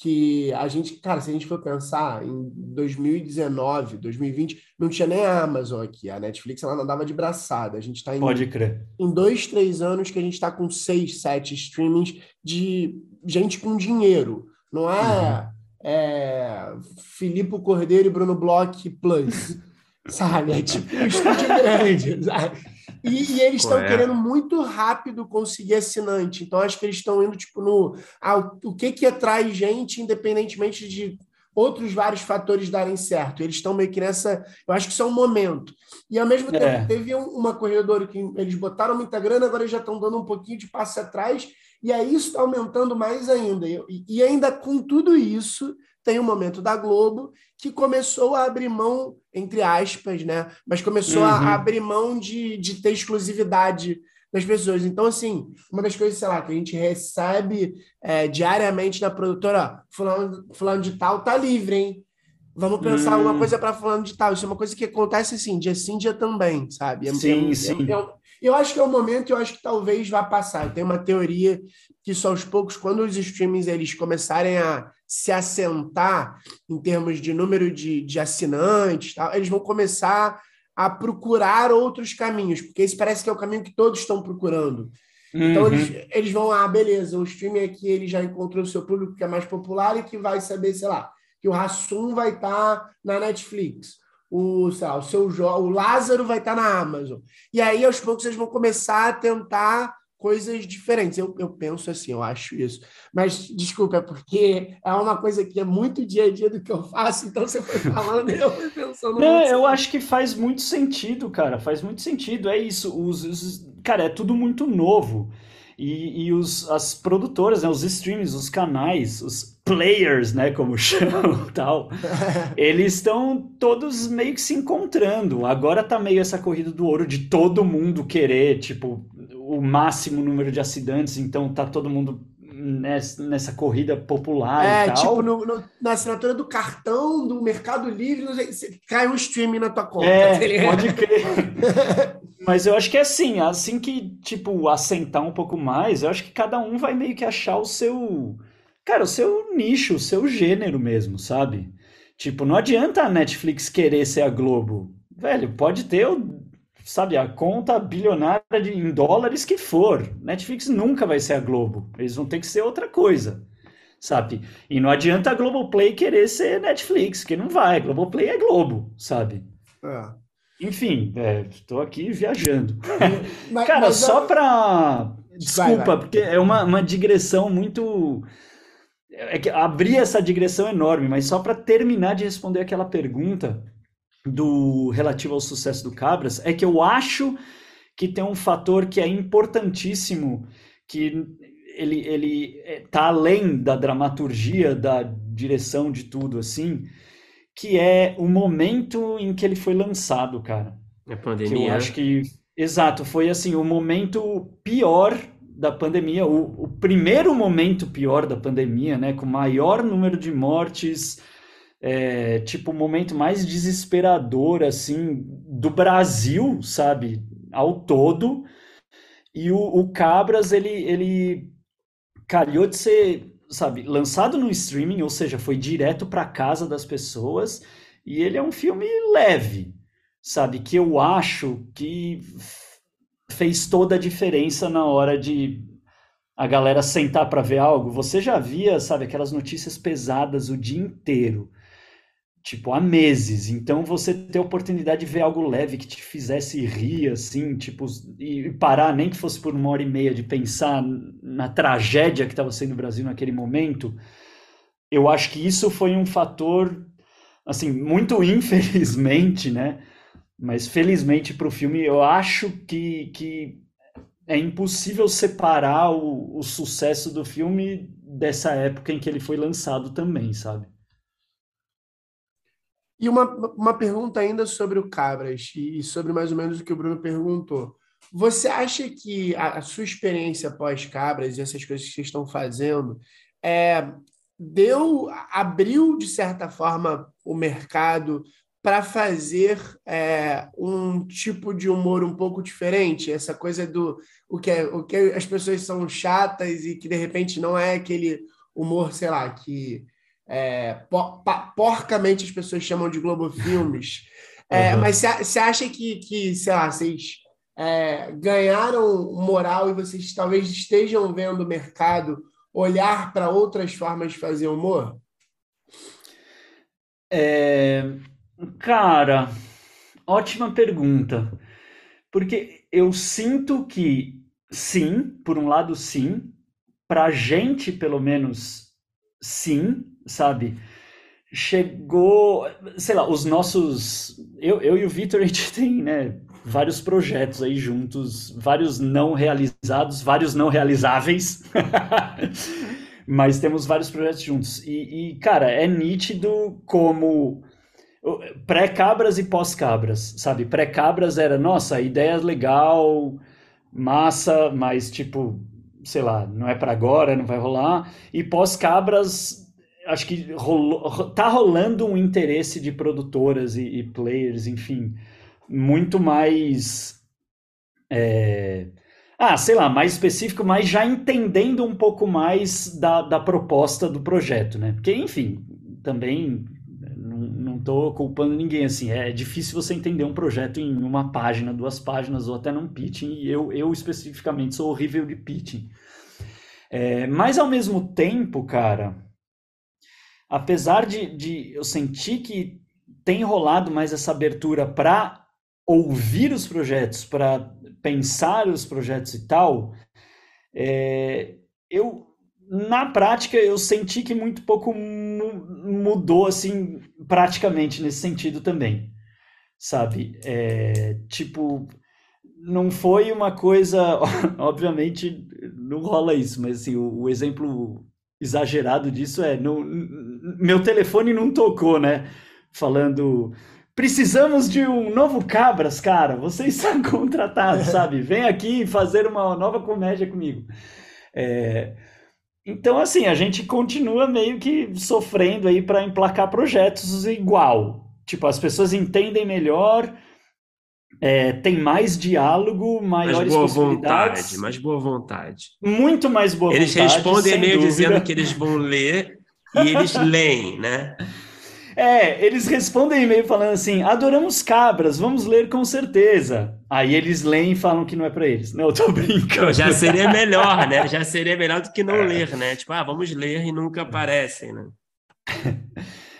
que a gente, cara, se a gente for pensar em 2019, 2020, não tinha nem a Amazon aqui, a Netflix ela andava de braçada. A gente está em, Pode crer. em dois, três anos que a gente está com seis, sete streamings de gente com dinheiro. Não é, uhum. é Filipe Cordeiro e Bruno Bloch Plus, sabe? É tipo um estúdio grande, sabe? E, e eles estão querendo muito rápido conseguir assinante. Então, acho que eles estão indo, tipo, no. Ah, o, o que que atrai gente, independentemente de outros vários fatores darem certo. Eles estão meio que nessa. Eu acho que isso é um momento. E ao mesmo tempo, é. teve uma corredora que eles botaram muita grana, agora já estão dando um pouquinho de passo atrás, e aí isso está aumentando mais ainda. E, e ainda com tudo isso, tem o um momento da Globo que começou a abrir mão, entre aspas, né? Mas começou uhum. a abrir mão de, de ter exclusividade das pessoas. Então, assim, uma das coisas, sei lá, que a gente recebe é, diariamente da produtora, ó, fulano, fulano de tal tá livre, hein? Vamos pensar hum. uma coisa para fulano de tal. Isso é uma coisa que acontece assim, dia sim, dia também, sabe? É, sim, é, sim. É, eu acho que é o momento, eu acho que talvez vá passar. Eu tenho uma teoria que isso aos poucos, quando os streamings eles começarem a se assentar em termos de número de, de assinantes, eles vão começar a procurar outros caminhos, porque esse parece que é o caminho que todos estão procurando. Então uhum. eles, eles vão, ah, beleza, o streaming aqui ele já encontrou o seu público que é mais popular e que vai saber, sei lá, que o Rassum vai estar tá na Netflix o, lá, o seu o Lázaro vai estar na Amazon. E aí, aos poucos, eles vão começar a tentar coisas diferentes. Eu, eu penso assim, eu acho isso. Mas, desculpa, é porque é uma coisa que é muito dia a dia do que eu faço, então você foi falando e eu fui pensando. Não, eu acho que faz muito sentido, cara, faz muito sentido. É isso. Os, os cara, é tudo muito novo. E, e os, as produtoras, né, os streams, os canais, os players, né, como chamam tal, eles estão todos meio que se encontrando. Agora tá meio essa corrida do ouro de todo mundo querer, tipo, o máximo número de assinantes, então tá todo mundo nessa, nessa corrida popular é, tipo, no, no, na assinatura do cartão do Mercado Livre, cai um streaming na tua conta. É, tá pode crer. Mas eu acho que é assim, assim que, tipo, assentar um pouco mais, eu acho que cada um vai meio que achar o seu... Cara, o seu nicho, o seu gênero mesmo, sabe? Tipo, não adianta a Netflix querer ser a Globo. Velho, pode ter o sabe, a conta bilionária de, em dólares que for. Netflix nunca vai ser a Globo. Eles vão ter que ser outra coisa, sabe? E não adianta a Globoplay querer ser Netflix, que não vai. Globoplay é Globo, sabe? É. Enfim, estou é, aqui viajando. Mas, Cara, mas, só para... Desculpa, vai, vai. porque é uma, uma digressão muito... É que abrir essa digressão enorme, mas só para terminar de responder aquela pergunta do relativo ao sucesso do Cabras é que eu acho que tem um fator que é importantíssimo, que ele ele está além da dramaturgia, da direção de tudo assim, que é o momento em que ele foi lançado, cara. A pandemia. Que eu acho que exato, foi assim, o momento pior da pandemia, o, o primeiro momento pior da pandemia, né, com maior número de mortes, é, tipo, o momento mais desesperador, assim, do Brasil, sabe, ao todo. E o, o Cabras, ele, ele calhou de ser, sabe, lançado no streaming, ou seja, foi direto para casa das pessoas. E ele é um filme leve, sabe, que eu acho que fez toda a diferença na hora de a galera sentar para ver algo. Você já via, sabe, aquelas notícias pesadas o dia inteiro tipo, há meses. Então, você ter a oportunidade de ver algo leve que te fizesse rir, assim, tipo, e parar, nem que fosse por uma hora e meia, de pensar na tragédia que estava sendo o Brasil naquele momento, eu acho que isso foi um fator, assim, muito infelizmente, né? Mas felizmente para o filme, eu acho que, que é impossível separar o, o sucesso do filme dessa época em que ele foi lançado também, sabe? E uma, uma pergunta ainda sobre o Cabras, e sobre mais ou menos o que o Bruno perguntou. você acha que a, a sua experiência pós-cabras e essas coisas que vocês estão fazendo é, deu, abriu de certa forma o mercado para fazer é, um tipo de humor um pouco diferente, essa coisa do o que, é, o que as pessoas são chatas e que de repente não é aquele humor, sei lá, que é, por, porcamente as pessoas chamam de Globo Filmes. É, uhum. Mas você acha que, que, sei lá, vocês é, ganharam moral e vocês talvez estejam vendo o mercado olhar para outras formas de fazer humor? É, cara, ótima pergunta. Porque eu sinto que sim, por um lado sim, pra gente pelo menos sim, sabe? Chegou, sei lá, os nossos. Eu, eu e o Vitor, a gente tem, né, vários projetos aí juntos, vários não realizados, vários não realizáveis. Mas temos vários projetos juntos. E, e cara, é nítido como pré-cabras e pós-cabras, sabe? Pré-cabras era, nossa, ideia legal, massa, mas tipo, sei lá, não é para agora, não vai rolar. E pós-cabras, acho que tá rolando um interesse de produtoras e, e players, enfim, muito mais. É... Ah, sei lá, mais específico, mas já entendendo um pouco mais da, da proposta do projeto, né? Porque, enfim, também não estou culpando ninguém, assim, é difícil você entender um projeto em uma página, duas páginas, ou até num pitching, e eu, eu especificamente sou horrível de pitching. É, mas, ao mesmo tempo, cara, apesar de, de eu sentir que tem rolado mais essa abertura para ouvir os projetos, para pensar os projetos e tal, é, eu na prática eu senti que muito pouco mudou assim praticamente nesse sentido também, sabe? É, tipo, não foi uma coisa, obviamente não rola isso, mas assim, o, o exemplo exagerado disso é, no, meu telefone não tocou, né? Falando Precisamos de um novo Cabras, cara. Vocês são contratados, sabe? Vem aqui fazer uma nova comédia comigo. É... Então, assim, a gente continua meio que sofrendo aí para emplacar projetos igual. Tipo, as pessoas entendem melhor, é, tem mais diálogo, maiores mais boa. Vontade, mais boa vontade. Muito mais boa eles vontade. Eles respondem e-mail dizendo que eles vão ler e eles leem, né? É, eles respondem e-mail falando assim: adoramos cabras, vamos ler com certeza. Aí eles leem e falam que não é para eles. Não, eu tô brincando. Já seria melhor, né? Já seria melhor do que não é. ler, né? Tipo, ah, vamos ler e nunca aparecem, né?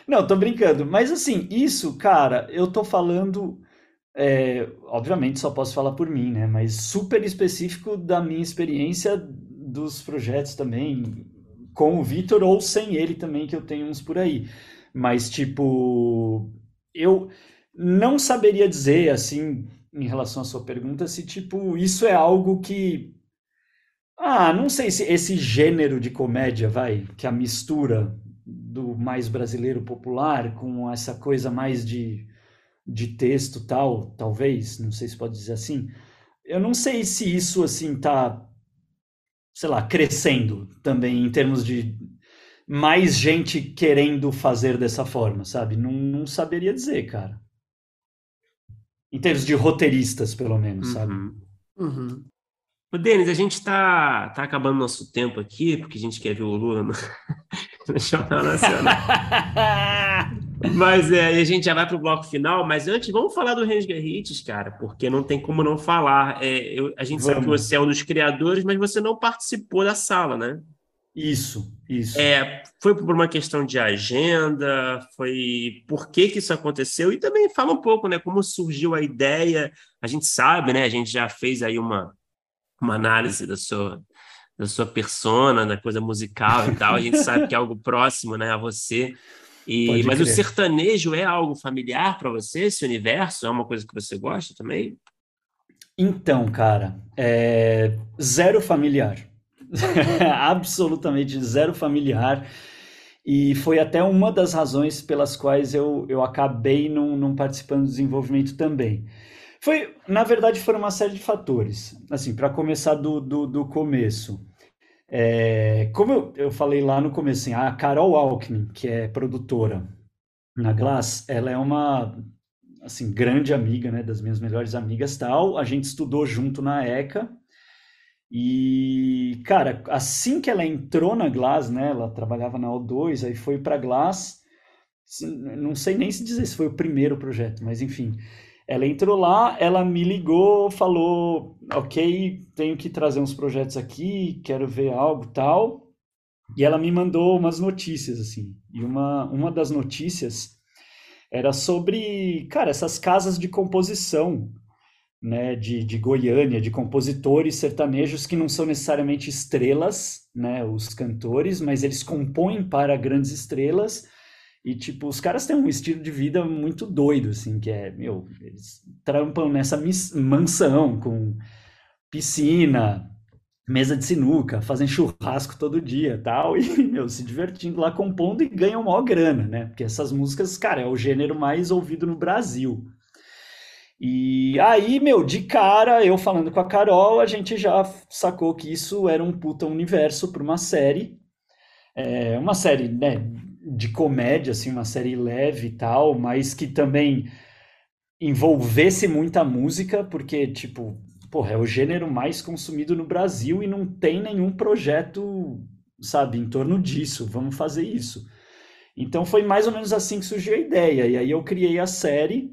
Não, tô brincando. Mas assim, isso, cara, eu tô falando. É, obviamente só posso falar por mim, né? Mas super específico da minha experiência dos projetos também, com o Vitor ou sem ele também, que eu tenho uns por aí. Mas, tipo, eu não saberia dizer, assim, em relação à sua pergunta, se, tipo, isso é algo que. Ah, não sei se esse gênero de comédia, vai, que a mistura do mais brasileiro popular com essa coisa mais de, de texto tal, talvez, não sei se pode dizer assim. Eu não sei se isso, assim, tá, sei lá, crescendo também em termos de mais gente querendo fazer dessa forma, sabe? Não, não saberia dizer, cara. Em termos de roteiristas, pelo menos, uhum. sabe? Uhum. O Denis, a gente está tá acabando nosso tempo aqui, porque a gente quer ver o Lula no, no Jornal Nacional. mas é, a gente já vai para o bloco final, mas antes vamos falar do Rens Guerrites, cara, porque não tem como não falar. É, eu, a gente vamos. sabe que você é um dos criadores, mas você não participou da sala, né? Isso, isso. É, foi por uma questão de agenda, foi por que que isso aconteceu e também fala um pouco, né, como surgiu a ideia. A gente sabe, né, a gente já fez aí uma, uma análise da sua da sua persona, da coisa musical e tal. A gente sabe que é algo próximo, né, a você. E, mas crer. o sertanejo é algo familiar para você? Esse universo é uma coisa que você gosta também? Então, cara, é zero familiar. absolutamente zero familiar. E foi até uma das razões pelas quais eu, eu acabei não, não participando do desenvolvimento também. Foi, na verdade, foram uma série de fatores. Assim, para começar do, do, do começo. É, como eu, eu, falei lá no começo, assim, a Carol Alckmin, que é produtora na Glass, ela é uma assim grande amiga, né, das minhas melhores amigas, tal. A gente estudou junto na ECA. E, cara, assim que ela entrou na Glass, né, ela trabalhava na O2, aí foi para Glass. Não sei nem se dizer se foi o primeiro projeto, mas enfim. Ela entrou lá, ela me ligou, falou: Ok, tenho que trazer uns projetos aqui, quero ver algo tal. E ela me mandou umas notícias, assim. E uma, uma das notícias era sobre, cara, essas casas de composição, né, de, de Goiânia, de compositores sertanejos que não são necessariamente estrelas, né, os cantores, mas eles compõem para grandes estrelas e, tipo, os caras têm um estilo de vida muito doido, assim, que é, meu, eles trampam nessa mansão com piscina, mesa de sinuca, fazem churrasco todo dia tal, e, meu, se divertindo lá compondo e ganham maior grana, né? Porque essas músicas, cara, é o gênero mais ouvido no Brasil. E aí, meu, de cara, eu falando com a Carol, a gente já sacou que isso era um puta universo para uma série. É uma série, né, de comédia, assim, uma série leve e tal, mas que também envolvesse muita música, porque, tipo, porra, é o gênero mais consumido no Brasil e não tem nenhum projeto, sabe, em torno disso. Vamos fazer isso. Então foi mais ou menos assim que surgiu a ideia. E aí eu criei a série.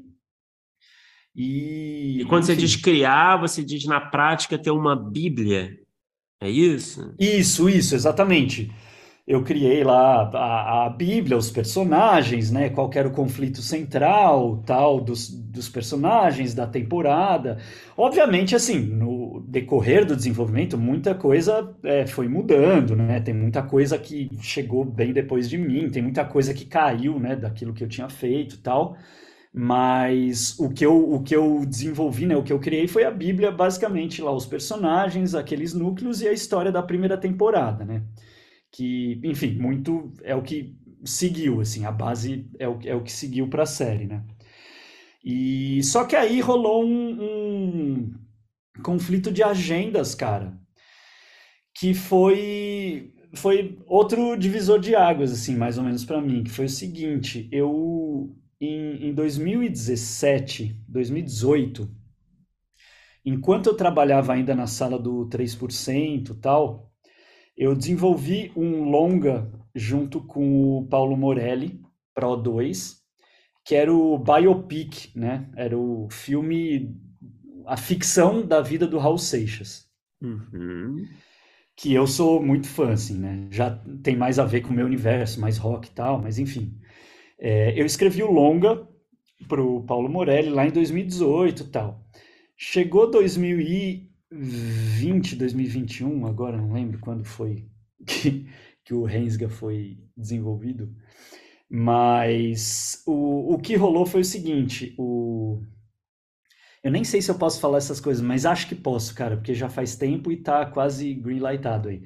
E, e quando enfim. você diz criar, você diz na prática ter uma Bíblia. É isso? Isso, isso, exatamente eu criei lá a, a, Bíblia, os personagens, né? Qual era o conflito central, tal, dos, dos personagens da temporada. Obviamente, assim, no decorrer do desenvolvimento, muita coisa é, foi mudando, né? Tem muita coisa que chegou bem depois de mim, tem muita coisa que caiu, né? Daquilo que eu tinha feito, tal. Mas o que eu, o que eu desenvolvi, né? O que eu criei foi a Bíblia, basicamente lá os personagens, aqueles núcleos e a história da primeira temporada, né? Que, enfim, muito é o que seguiu, assim, a base é o, é o que seguiu para a série, né? E só que aí rolou um, um conflito de agendas, cara, que foi foi outro divisor de águas, assim, mais ou menos para mim, que foi o seguinte, eu em, em 2017, 2018, enquanto eu trabalhava ainda na sala do 3% tal, eu desenvolvi um longa junto com o Paulo Morelli para O2, que era o biopic, né? Era o filme, a ficção da vida do Raul Seixas. Uhum. Que eu sou muito fã, assim, né? Já tem mais a ver com o meu universo, mais rock e tal, mas enfim. É, eu escrevi o longa pro Paulo Morelli lá em 2018 e tal. Chegou 2000 e 2020, 2021, agora não lembro quando foi que, que o Rensga foi desenvolvido, mas o, o que rolou foi o seguinte, o... Eu nem sei se eu posso falar essas coisas, mas acho que posso, cara, porque já faz tempo e tá quase greenlightado aí.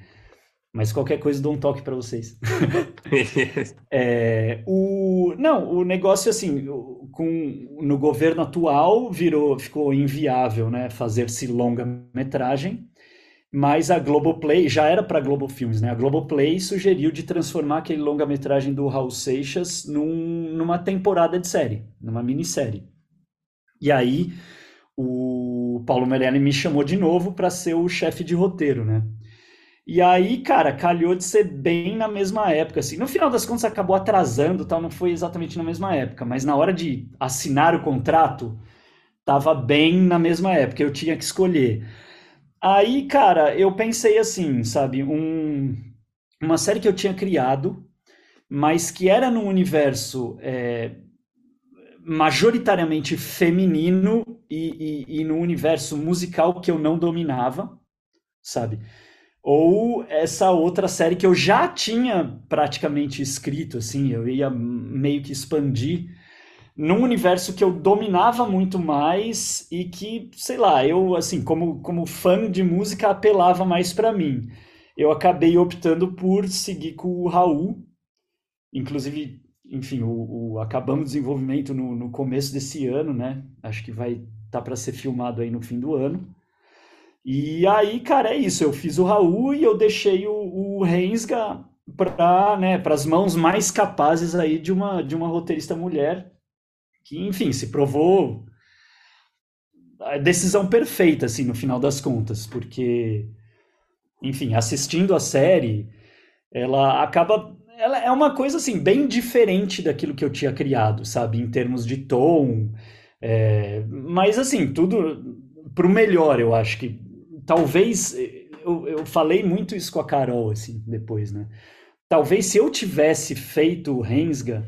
Mas qualquer coisa dou um toque para vocês. é, o, não, o negócio assim, com, no governo atual virou, ficou inviável, né, fazer-se longa-metragem. Mas a Globoplay já era para Globo Filmes, né? A Globoplay sugeriu de transformar aquele longa-metragem do Raul Seixas num, numa temporada de série, numa minissérie. E aí o Paulo Merelli me chamou de novo para ser o chefe de roteiro, né? E aí, cara, calhou de ser bem na mesma época, assim. No final das contas, acabou atrasando, tal, não foi exatamente na mesma época, mas na hora de assinar o contrato, tava bem na mesma época, eu tinha que escolher. Aí, cara, eu pensei assim, sabe, um, uma série que eu tinha criado, mas que era num universo é, majoritariamente feminino e, e, e no universo musical que eu não dominava, sabe? Ou essa outra série que eu já tinha praticamente escrito, assim, eu ia meio que expandir num universo que eu dominava muito mais e que, sei lá, eu, assim, como, como fã de música, apelava mais para mim. Eu acabei optando por seguir com o Raul, inclusive, enfim, o, o acabamos o desenvolvimento no, no começo desse ano, né? Acho que vai estar tá para ser filmado aí no fim do ano. E aí, cara, é isso. Eu fiz o Raul e eu deixei o, o Rensga para né, as mãos mais capazes aí de uma, de uma roteirista mulher que, enfim, se provou a decisão perfeita, assim, no final das contas, porque, enfim, assistindo a série, ela acaba. Ela é uma coisa, assim, bem diferente daquilo que eu tinha criado, sabe, em termos de tom. É, mas, assim, tudo pro melhor, eu acho que talvez eu, eu falei muito isso com a Carol assim depois, né? Talvez se eu tivesse feito o Rensga,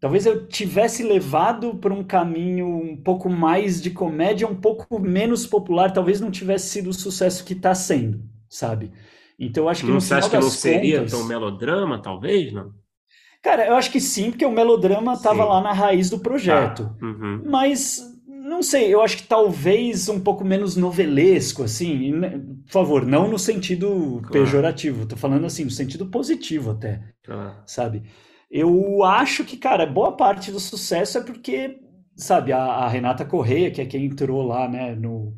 talvez eu tivesse levado para um caminho um pouco mais de comédia, um pouco menos popular, talvez não tivesse sido o sucesso que está sendo, sabe? Então eu acho que não, no você acha que não seria tão melodrama, talvez, não? Cara, eu acho que sim, porque o melodrama estava lá na raiz do projeto. Ah, uhum. Mas não sei, eu acho que talvez um pouco menos novelesco, assim. Né, por favor, não no sentido claro. pejorativo, tô falando assim, no sentido positivo até, claro. sabe? Eu acho que, cara, boa parte do sucesso é porque, sabe, a, a Renata Correia, que é quem entrou lá, né, no,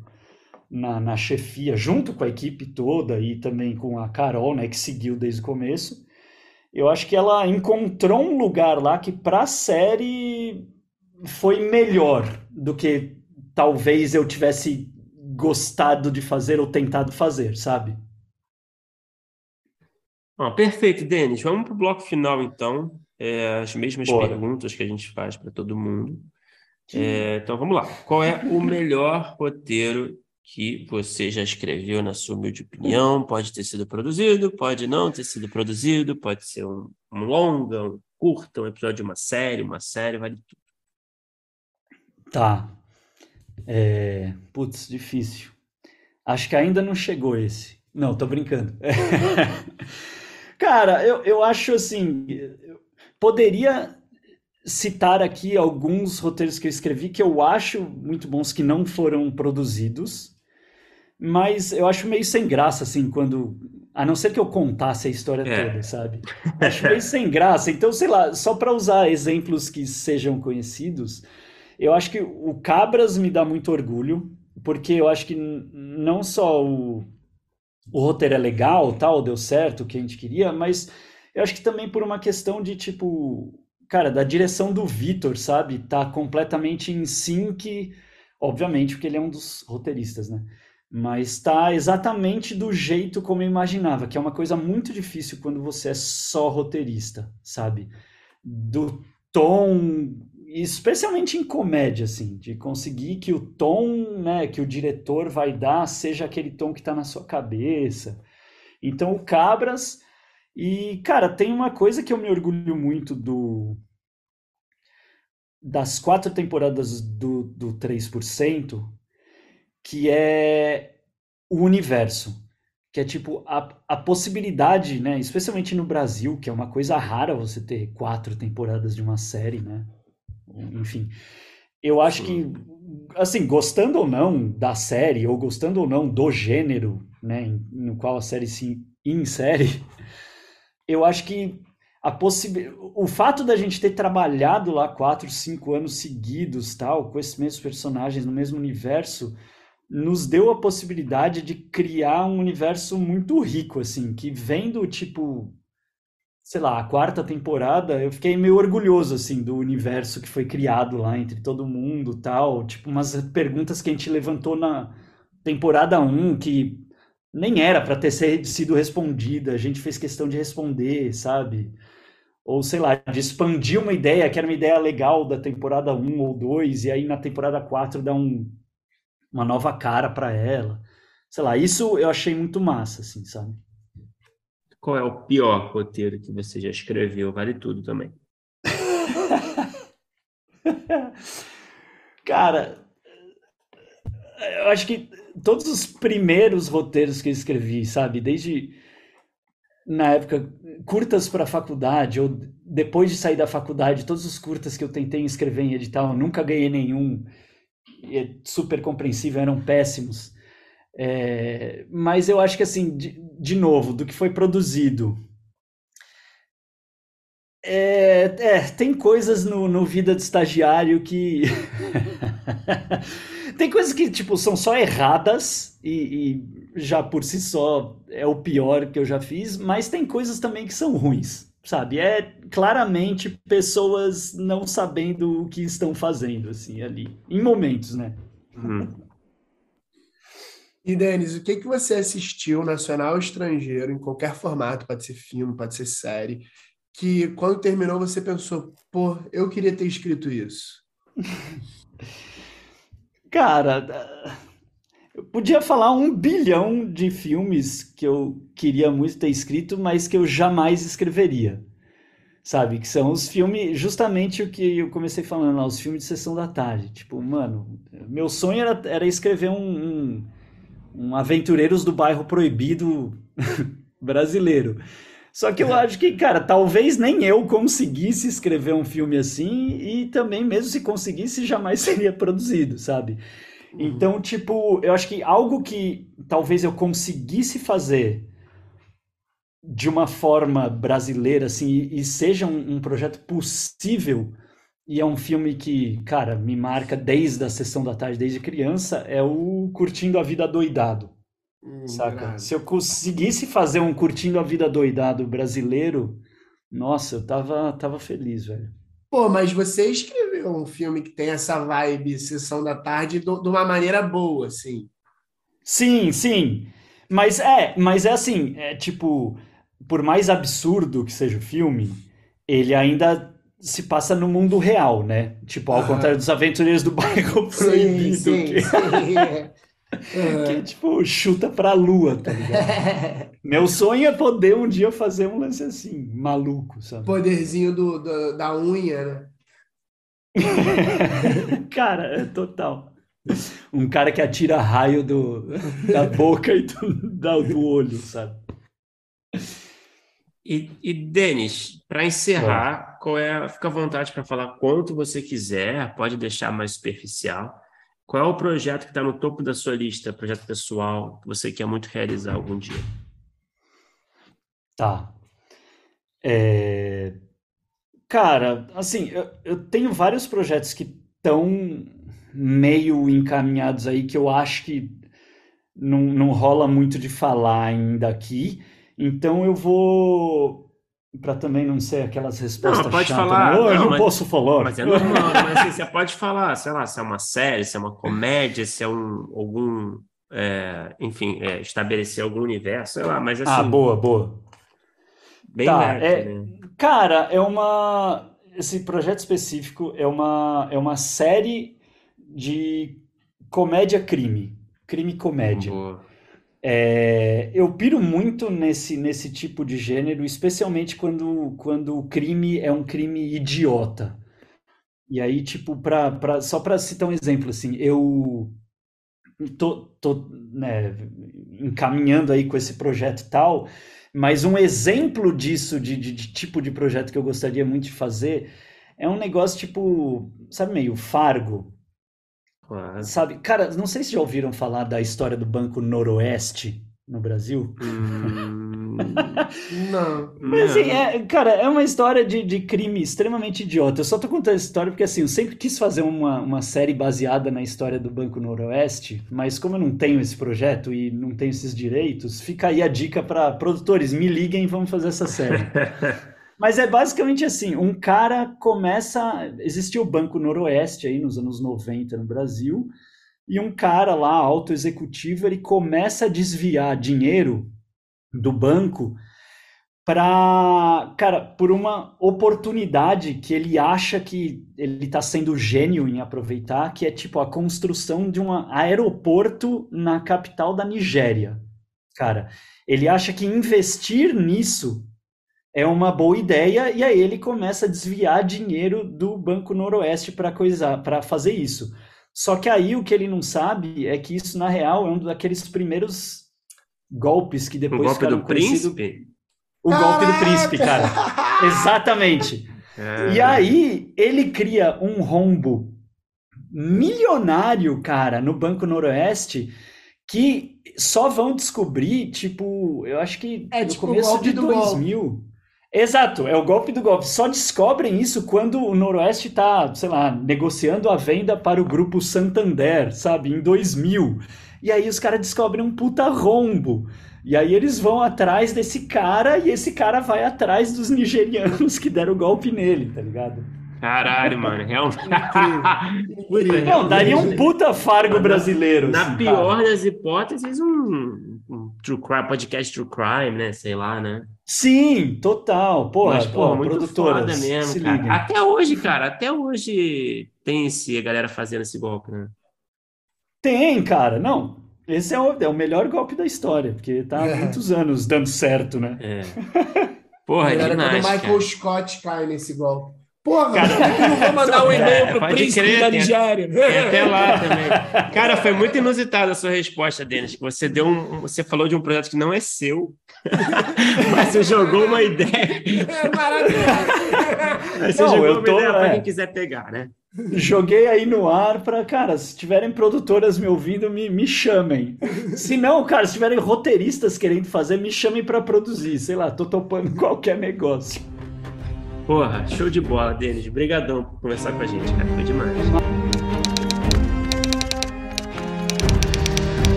na, na chefia, junto com a equipe toda e também com a Carol, né, que seguiu desde o começo, eu acho que ela encontrou um lugar lá que, pra série, foi melhor do que talvez eu tivesse gostado de fazer ou tentado fazer, sabe? Ah, perfeito, Denis. Vamos para o bloco final, então. É, as mesmas Bora. perguntas que a gente faz para todo mundo. É, então vamos lá. Qual é o melhor roteiro que você já escreveu, na sua humilde opinião? Pode ter sido produzido, pode não ter sido produzido, pode ser um, um longa, um curta, um episódio de uma série, uma série, vale tudo. Tá. É... Putz, difícil. Acho que ainda não chegou esse. Não, tô brincando. Cara, eu, eu acho assim. Poderia citar aqui alguns roteiros que eu escrevi que eu acho muito bons que não foram produzidos, mas eu acho meio sem graça, assim, quando. A não ser que eu contasse a história é. toda, sabe? Acho meio sem graça. Então, sei lá, só para usar exemplos que sejam conhecidos. Eu acho que o Cabras me dá muito orgulho, porque eu acho que não só o, o roteiro é legal, tal, deu certo o que a gente queria, mas eu acho que também por uma questão de tipo, cara, da direção do Vitor, sabe? Tá completamente em sync, obviamente, porque ele é um dos roteiristas, né? Mas tá exatamente do jeito como eu imaginava, que é uma coisa muito difícil quando você é só roteirista, sabe? Do tom especialmente em comédia, assim, de conseguir que o tom, né, que o diretor vai dar seja aquele tom que está na sua cabeça. Então, o Cabras. E, cara, tem uma coisa que eu me orgulho muito do. Das quatro temporadas do, do 3%, que é o universo. Que é tipo a, a possibilidade, né? Especialmente no Brasil, que é uma coisa rara você ter quatro temporadas de uma série, né? Enfim. Eu acho que, assim, gostando ou não da série, ou gostando ou não do gênero, né, no qual a série se insere, eu acho que a possib... o fato da gente ter trabalhado lá quatro, cinco anos seguidos, tal, com esses mesmos personagens no mesmo universo, nos deu a possibilidade de criar um universo muito rico, assim, que vendo, tipo, sei lá, a quarta temporada, eu fiquei meio orgulhoso, assim, do universo que foi criado lá entre todo mundo tal. Tipo, umas perguntas que a gente levantou na temporada 1 que nem era para ter sido respondida, a gente fez questão de responder, sabe? Ou, sei lá, de expandir uma ideia que era uma ideia legal da temporada 1 ou 2, e aí na temporada 4 dá um, uma nova cara para ela. Sei lá, isso eu achei muito massa, assim, sabe? Qual é o pior roteiro que você já escreveu? Vale tudo também. Cara, eu acho que todos os primeiros roteiros que eu escrevi, sabe, desde na época curtas para faculdade ou depois de sair da faculdade, todos os curtas que eu tentei escrever em edital, nunca ganhei nenhum. É super compreensível, eram péssimos. É, mas eu acho que, assim, de, de novo, do que foi produzido. É, é, tem coisas no, no Vida de Estagiário que. Tem coisas que, tipo, são só erradas e, e, já por si só é o pior que eu já fiz, mas tem coisas também que são ruins, sabe? É claramente pessoas não sabendo o que estão fazendo, assim, ali. Em momentos, né? Uhum. E, Denis, o que, que você assistiu, nacional ou estrangeiro, em qualquer formato, pode ser filme, pode ser série, que quando terminou você pensou, pô, eu queria ter escrito isso? Cara, eu podia falar um bilhão de filmes que eu queria muito ter escrito, mas que eu jamais escreveria. Sabe? Que são os filmes, justamente o que eu comecei falando lá, os filmes de sessão da tarde. Tipo, mano, meu sonho era, era escrever um, um, um Aventureiros do Bairro Proibido brasileiro. Só que eu acho que, cara, talvez nem eu conseguisse escrever um filme assim e também, mesmo se conseguisse, jamais seria produzido, sabe? Uhum. Então, tipo, eu acho que algo que talvez eu conseguisse fazer de uma forma brasileira, assim, e, e seja um, um, projeto possível, e é um filme que, cara, me marca desde a sessão da tarde, desde criança, é o Curtindo a Vida Doidado. Hum, saca? Se eu conseguisse fazer um curtindo a vida doidado brasileiro, nossa, eu tava, tava feliz, velho. Pô, mas você escreveu um filme que tem essa vibe Sessão da Tarde de uma maneira boa, assim. Sim, sim. Mas é, mas é assim, é tipo, por mais absurdo que seja o filme, ele ainda se passa no mundo real, né? Tipo, ao contrário dos aventureiros do bairro proibido. Sim, sim, que... sim. É. Que tipo, chuta pra lua, tá ligado? Meu sonho é poder um dia fazer um lance assim, maluco, sabe? Poderzinho do, do da unha, né? cara, é total. Um cara que atira raio do, da boca e do, do olho, sabe? E, e Denis, para encerrar, qual é, fica à vontade para falar quanto você quiser, pode deixar mais superficial. Qual é o projeto que está no topo da sua lista, projeto pessoal, que você quer muito realizar algum dia? Tá. É... Cara, assim, eu, eu tenho vários projetos que estão meio encaminhados aí que eu acho que não, não rola muito de falar ainda aqui. Então eu vou para também não ser aquelas respostas não, pode chatas, falar, não, eu não mas, posso falar. Mas é normal, mas assim, você pode falar, sei lá, se é uma série, se é uma comédia, se é um, algum, é, enfim, é, estabelecer algum universo, sei lá, mas ah, assim... Ah, boa, boa. Bem tá, é, né? Cara, é uma... Esse projeto específico é uma, é uma série de comédia-crime. Crime-comédia. Boa. É, eu piro muito nesse, nesse tipo de gênero, especialmente quando, quando o crime é um crime idiota. E aí, tipo, pra, pra, só para citar um exemplo, assim, eu tô, tô né, encaminhando aí com esse projeto e tal, mas um exemplo disso, de, de, de tipo de projeto que eu gostaria muito de fazer, é um negócio tipo, sabe, meio Fargo, Claro. Sabe, cara, não sei se já ouviram falar da história do Banco Noroeste no Brasil. Hum, não. Mas assim, é, cara, é uma história de, de crime extremamente idiota. Eu só tô contando essa história porque assim, eu sempre quis fazer uma, uma série baseada na história do Banco Noroeste, mas como eu não tenho esse projeto e não tenho esses direitos, fica aí a dica para produtores, me liguem e vamos fazer essa série. Mas é basicamente assim: um cara começa. Existiu o Banco Noroeste aí nos anos 90 no Brasil, e um cara lá, alto executivo, ele começa a desviar dinheiro do banco para, cara, por uma oportunidade que ele acha que ele está sendo gênio em aproveitar, que é tipo a construção de um aeroporto na capital da Nigéria. Cara, ele acha que investir nisso é uma boa ideia e aí ele começa a desviar dinheiro do Banco Noroeste para fazer isso. Só que aí o que ele não sabe é que isso na real é um daqueles primeiros golpes que depois o golpe do príncipe. O golpe do príncipe, cara. Exatamente. É. E aí ele cria um rombo milionário, cara, no Banco Noroeste que só vão descobrir, tipo, eu acho que é, no tipo começo de 2000. Exato, é o golpe do golpe. Só descobrem isso quando o Noroeste tá, sei lá, negociando a venda para o grupo Santander, sabe, em 2000. E aí os caras descobrem um puta rombo. E aí eles vão atrás desse cara e esse cara vai atrás dos nigerianos que deram o golpe nele, tá ligado? Caralho, mano, realmente. Não, daria um puta fargo brasileiro. Na assim, pior cara. das hipóteses, um true crime, podcast true crime, né? Sei lá, né? Sim, total. Porra, Mas, pô, muito produtora, mesmo, se cara. Até hoje, cara, até hoje tem esse, a galera fazendo esse golpe, né? Tem, cara. Não, esse é o, é o melhor golpe da história, porque tá há É. muitos anos dando certo, né? É. Porra, é Era quando o demais, Michael cara. Scott cai nesse golpe. Porra, Cara, é não vou mandar um e-mail É, pro pode príncipe crer, da Nigéria? Tem até lá também. Cara, foi muito inusitada a sua resposta, Denis. Você deu um, você falou de um projeto que não é seu, mas você jogou uma ideia. É maravilhoso. Mas Você Não, jogou eu uma tô- ideia para é. quem quiser pegar, né? Joguei aí no ar pra, cara, se tiverem produtoras me ouvindo, me, me chamem. Se não, cara, se tiverem roteiristas querendo fazer, me chamem pra produzir. Sei lá, tô topando qualquer negócio. Porra, show de bola, Denis. Obrigadão por conversar com a gente, cara. Foi demais.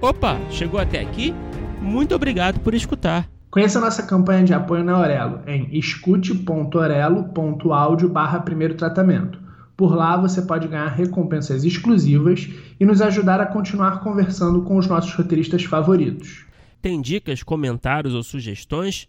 Opa, chegou até aqui? Muito obrigado por escutar. Conheça a nossa campanha de apoio na Aurelo em escute.orelo.audio barra primeiro tratamento. Por lá você pode ganhar recompensas exclusivas e nos ajudar a continuar conversando com os nossos roteiristas favoritos. Tem dicas, comentários ou sugestões?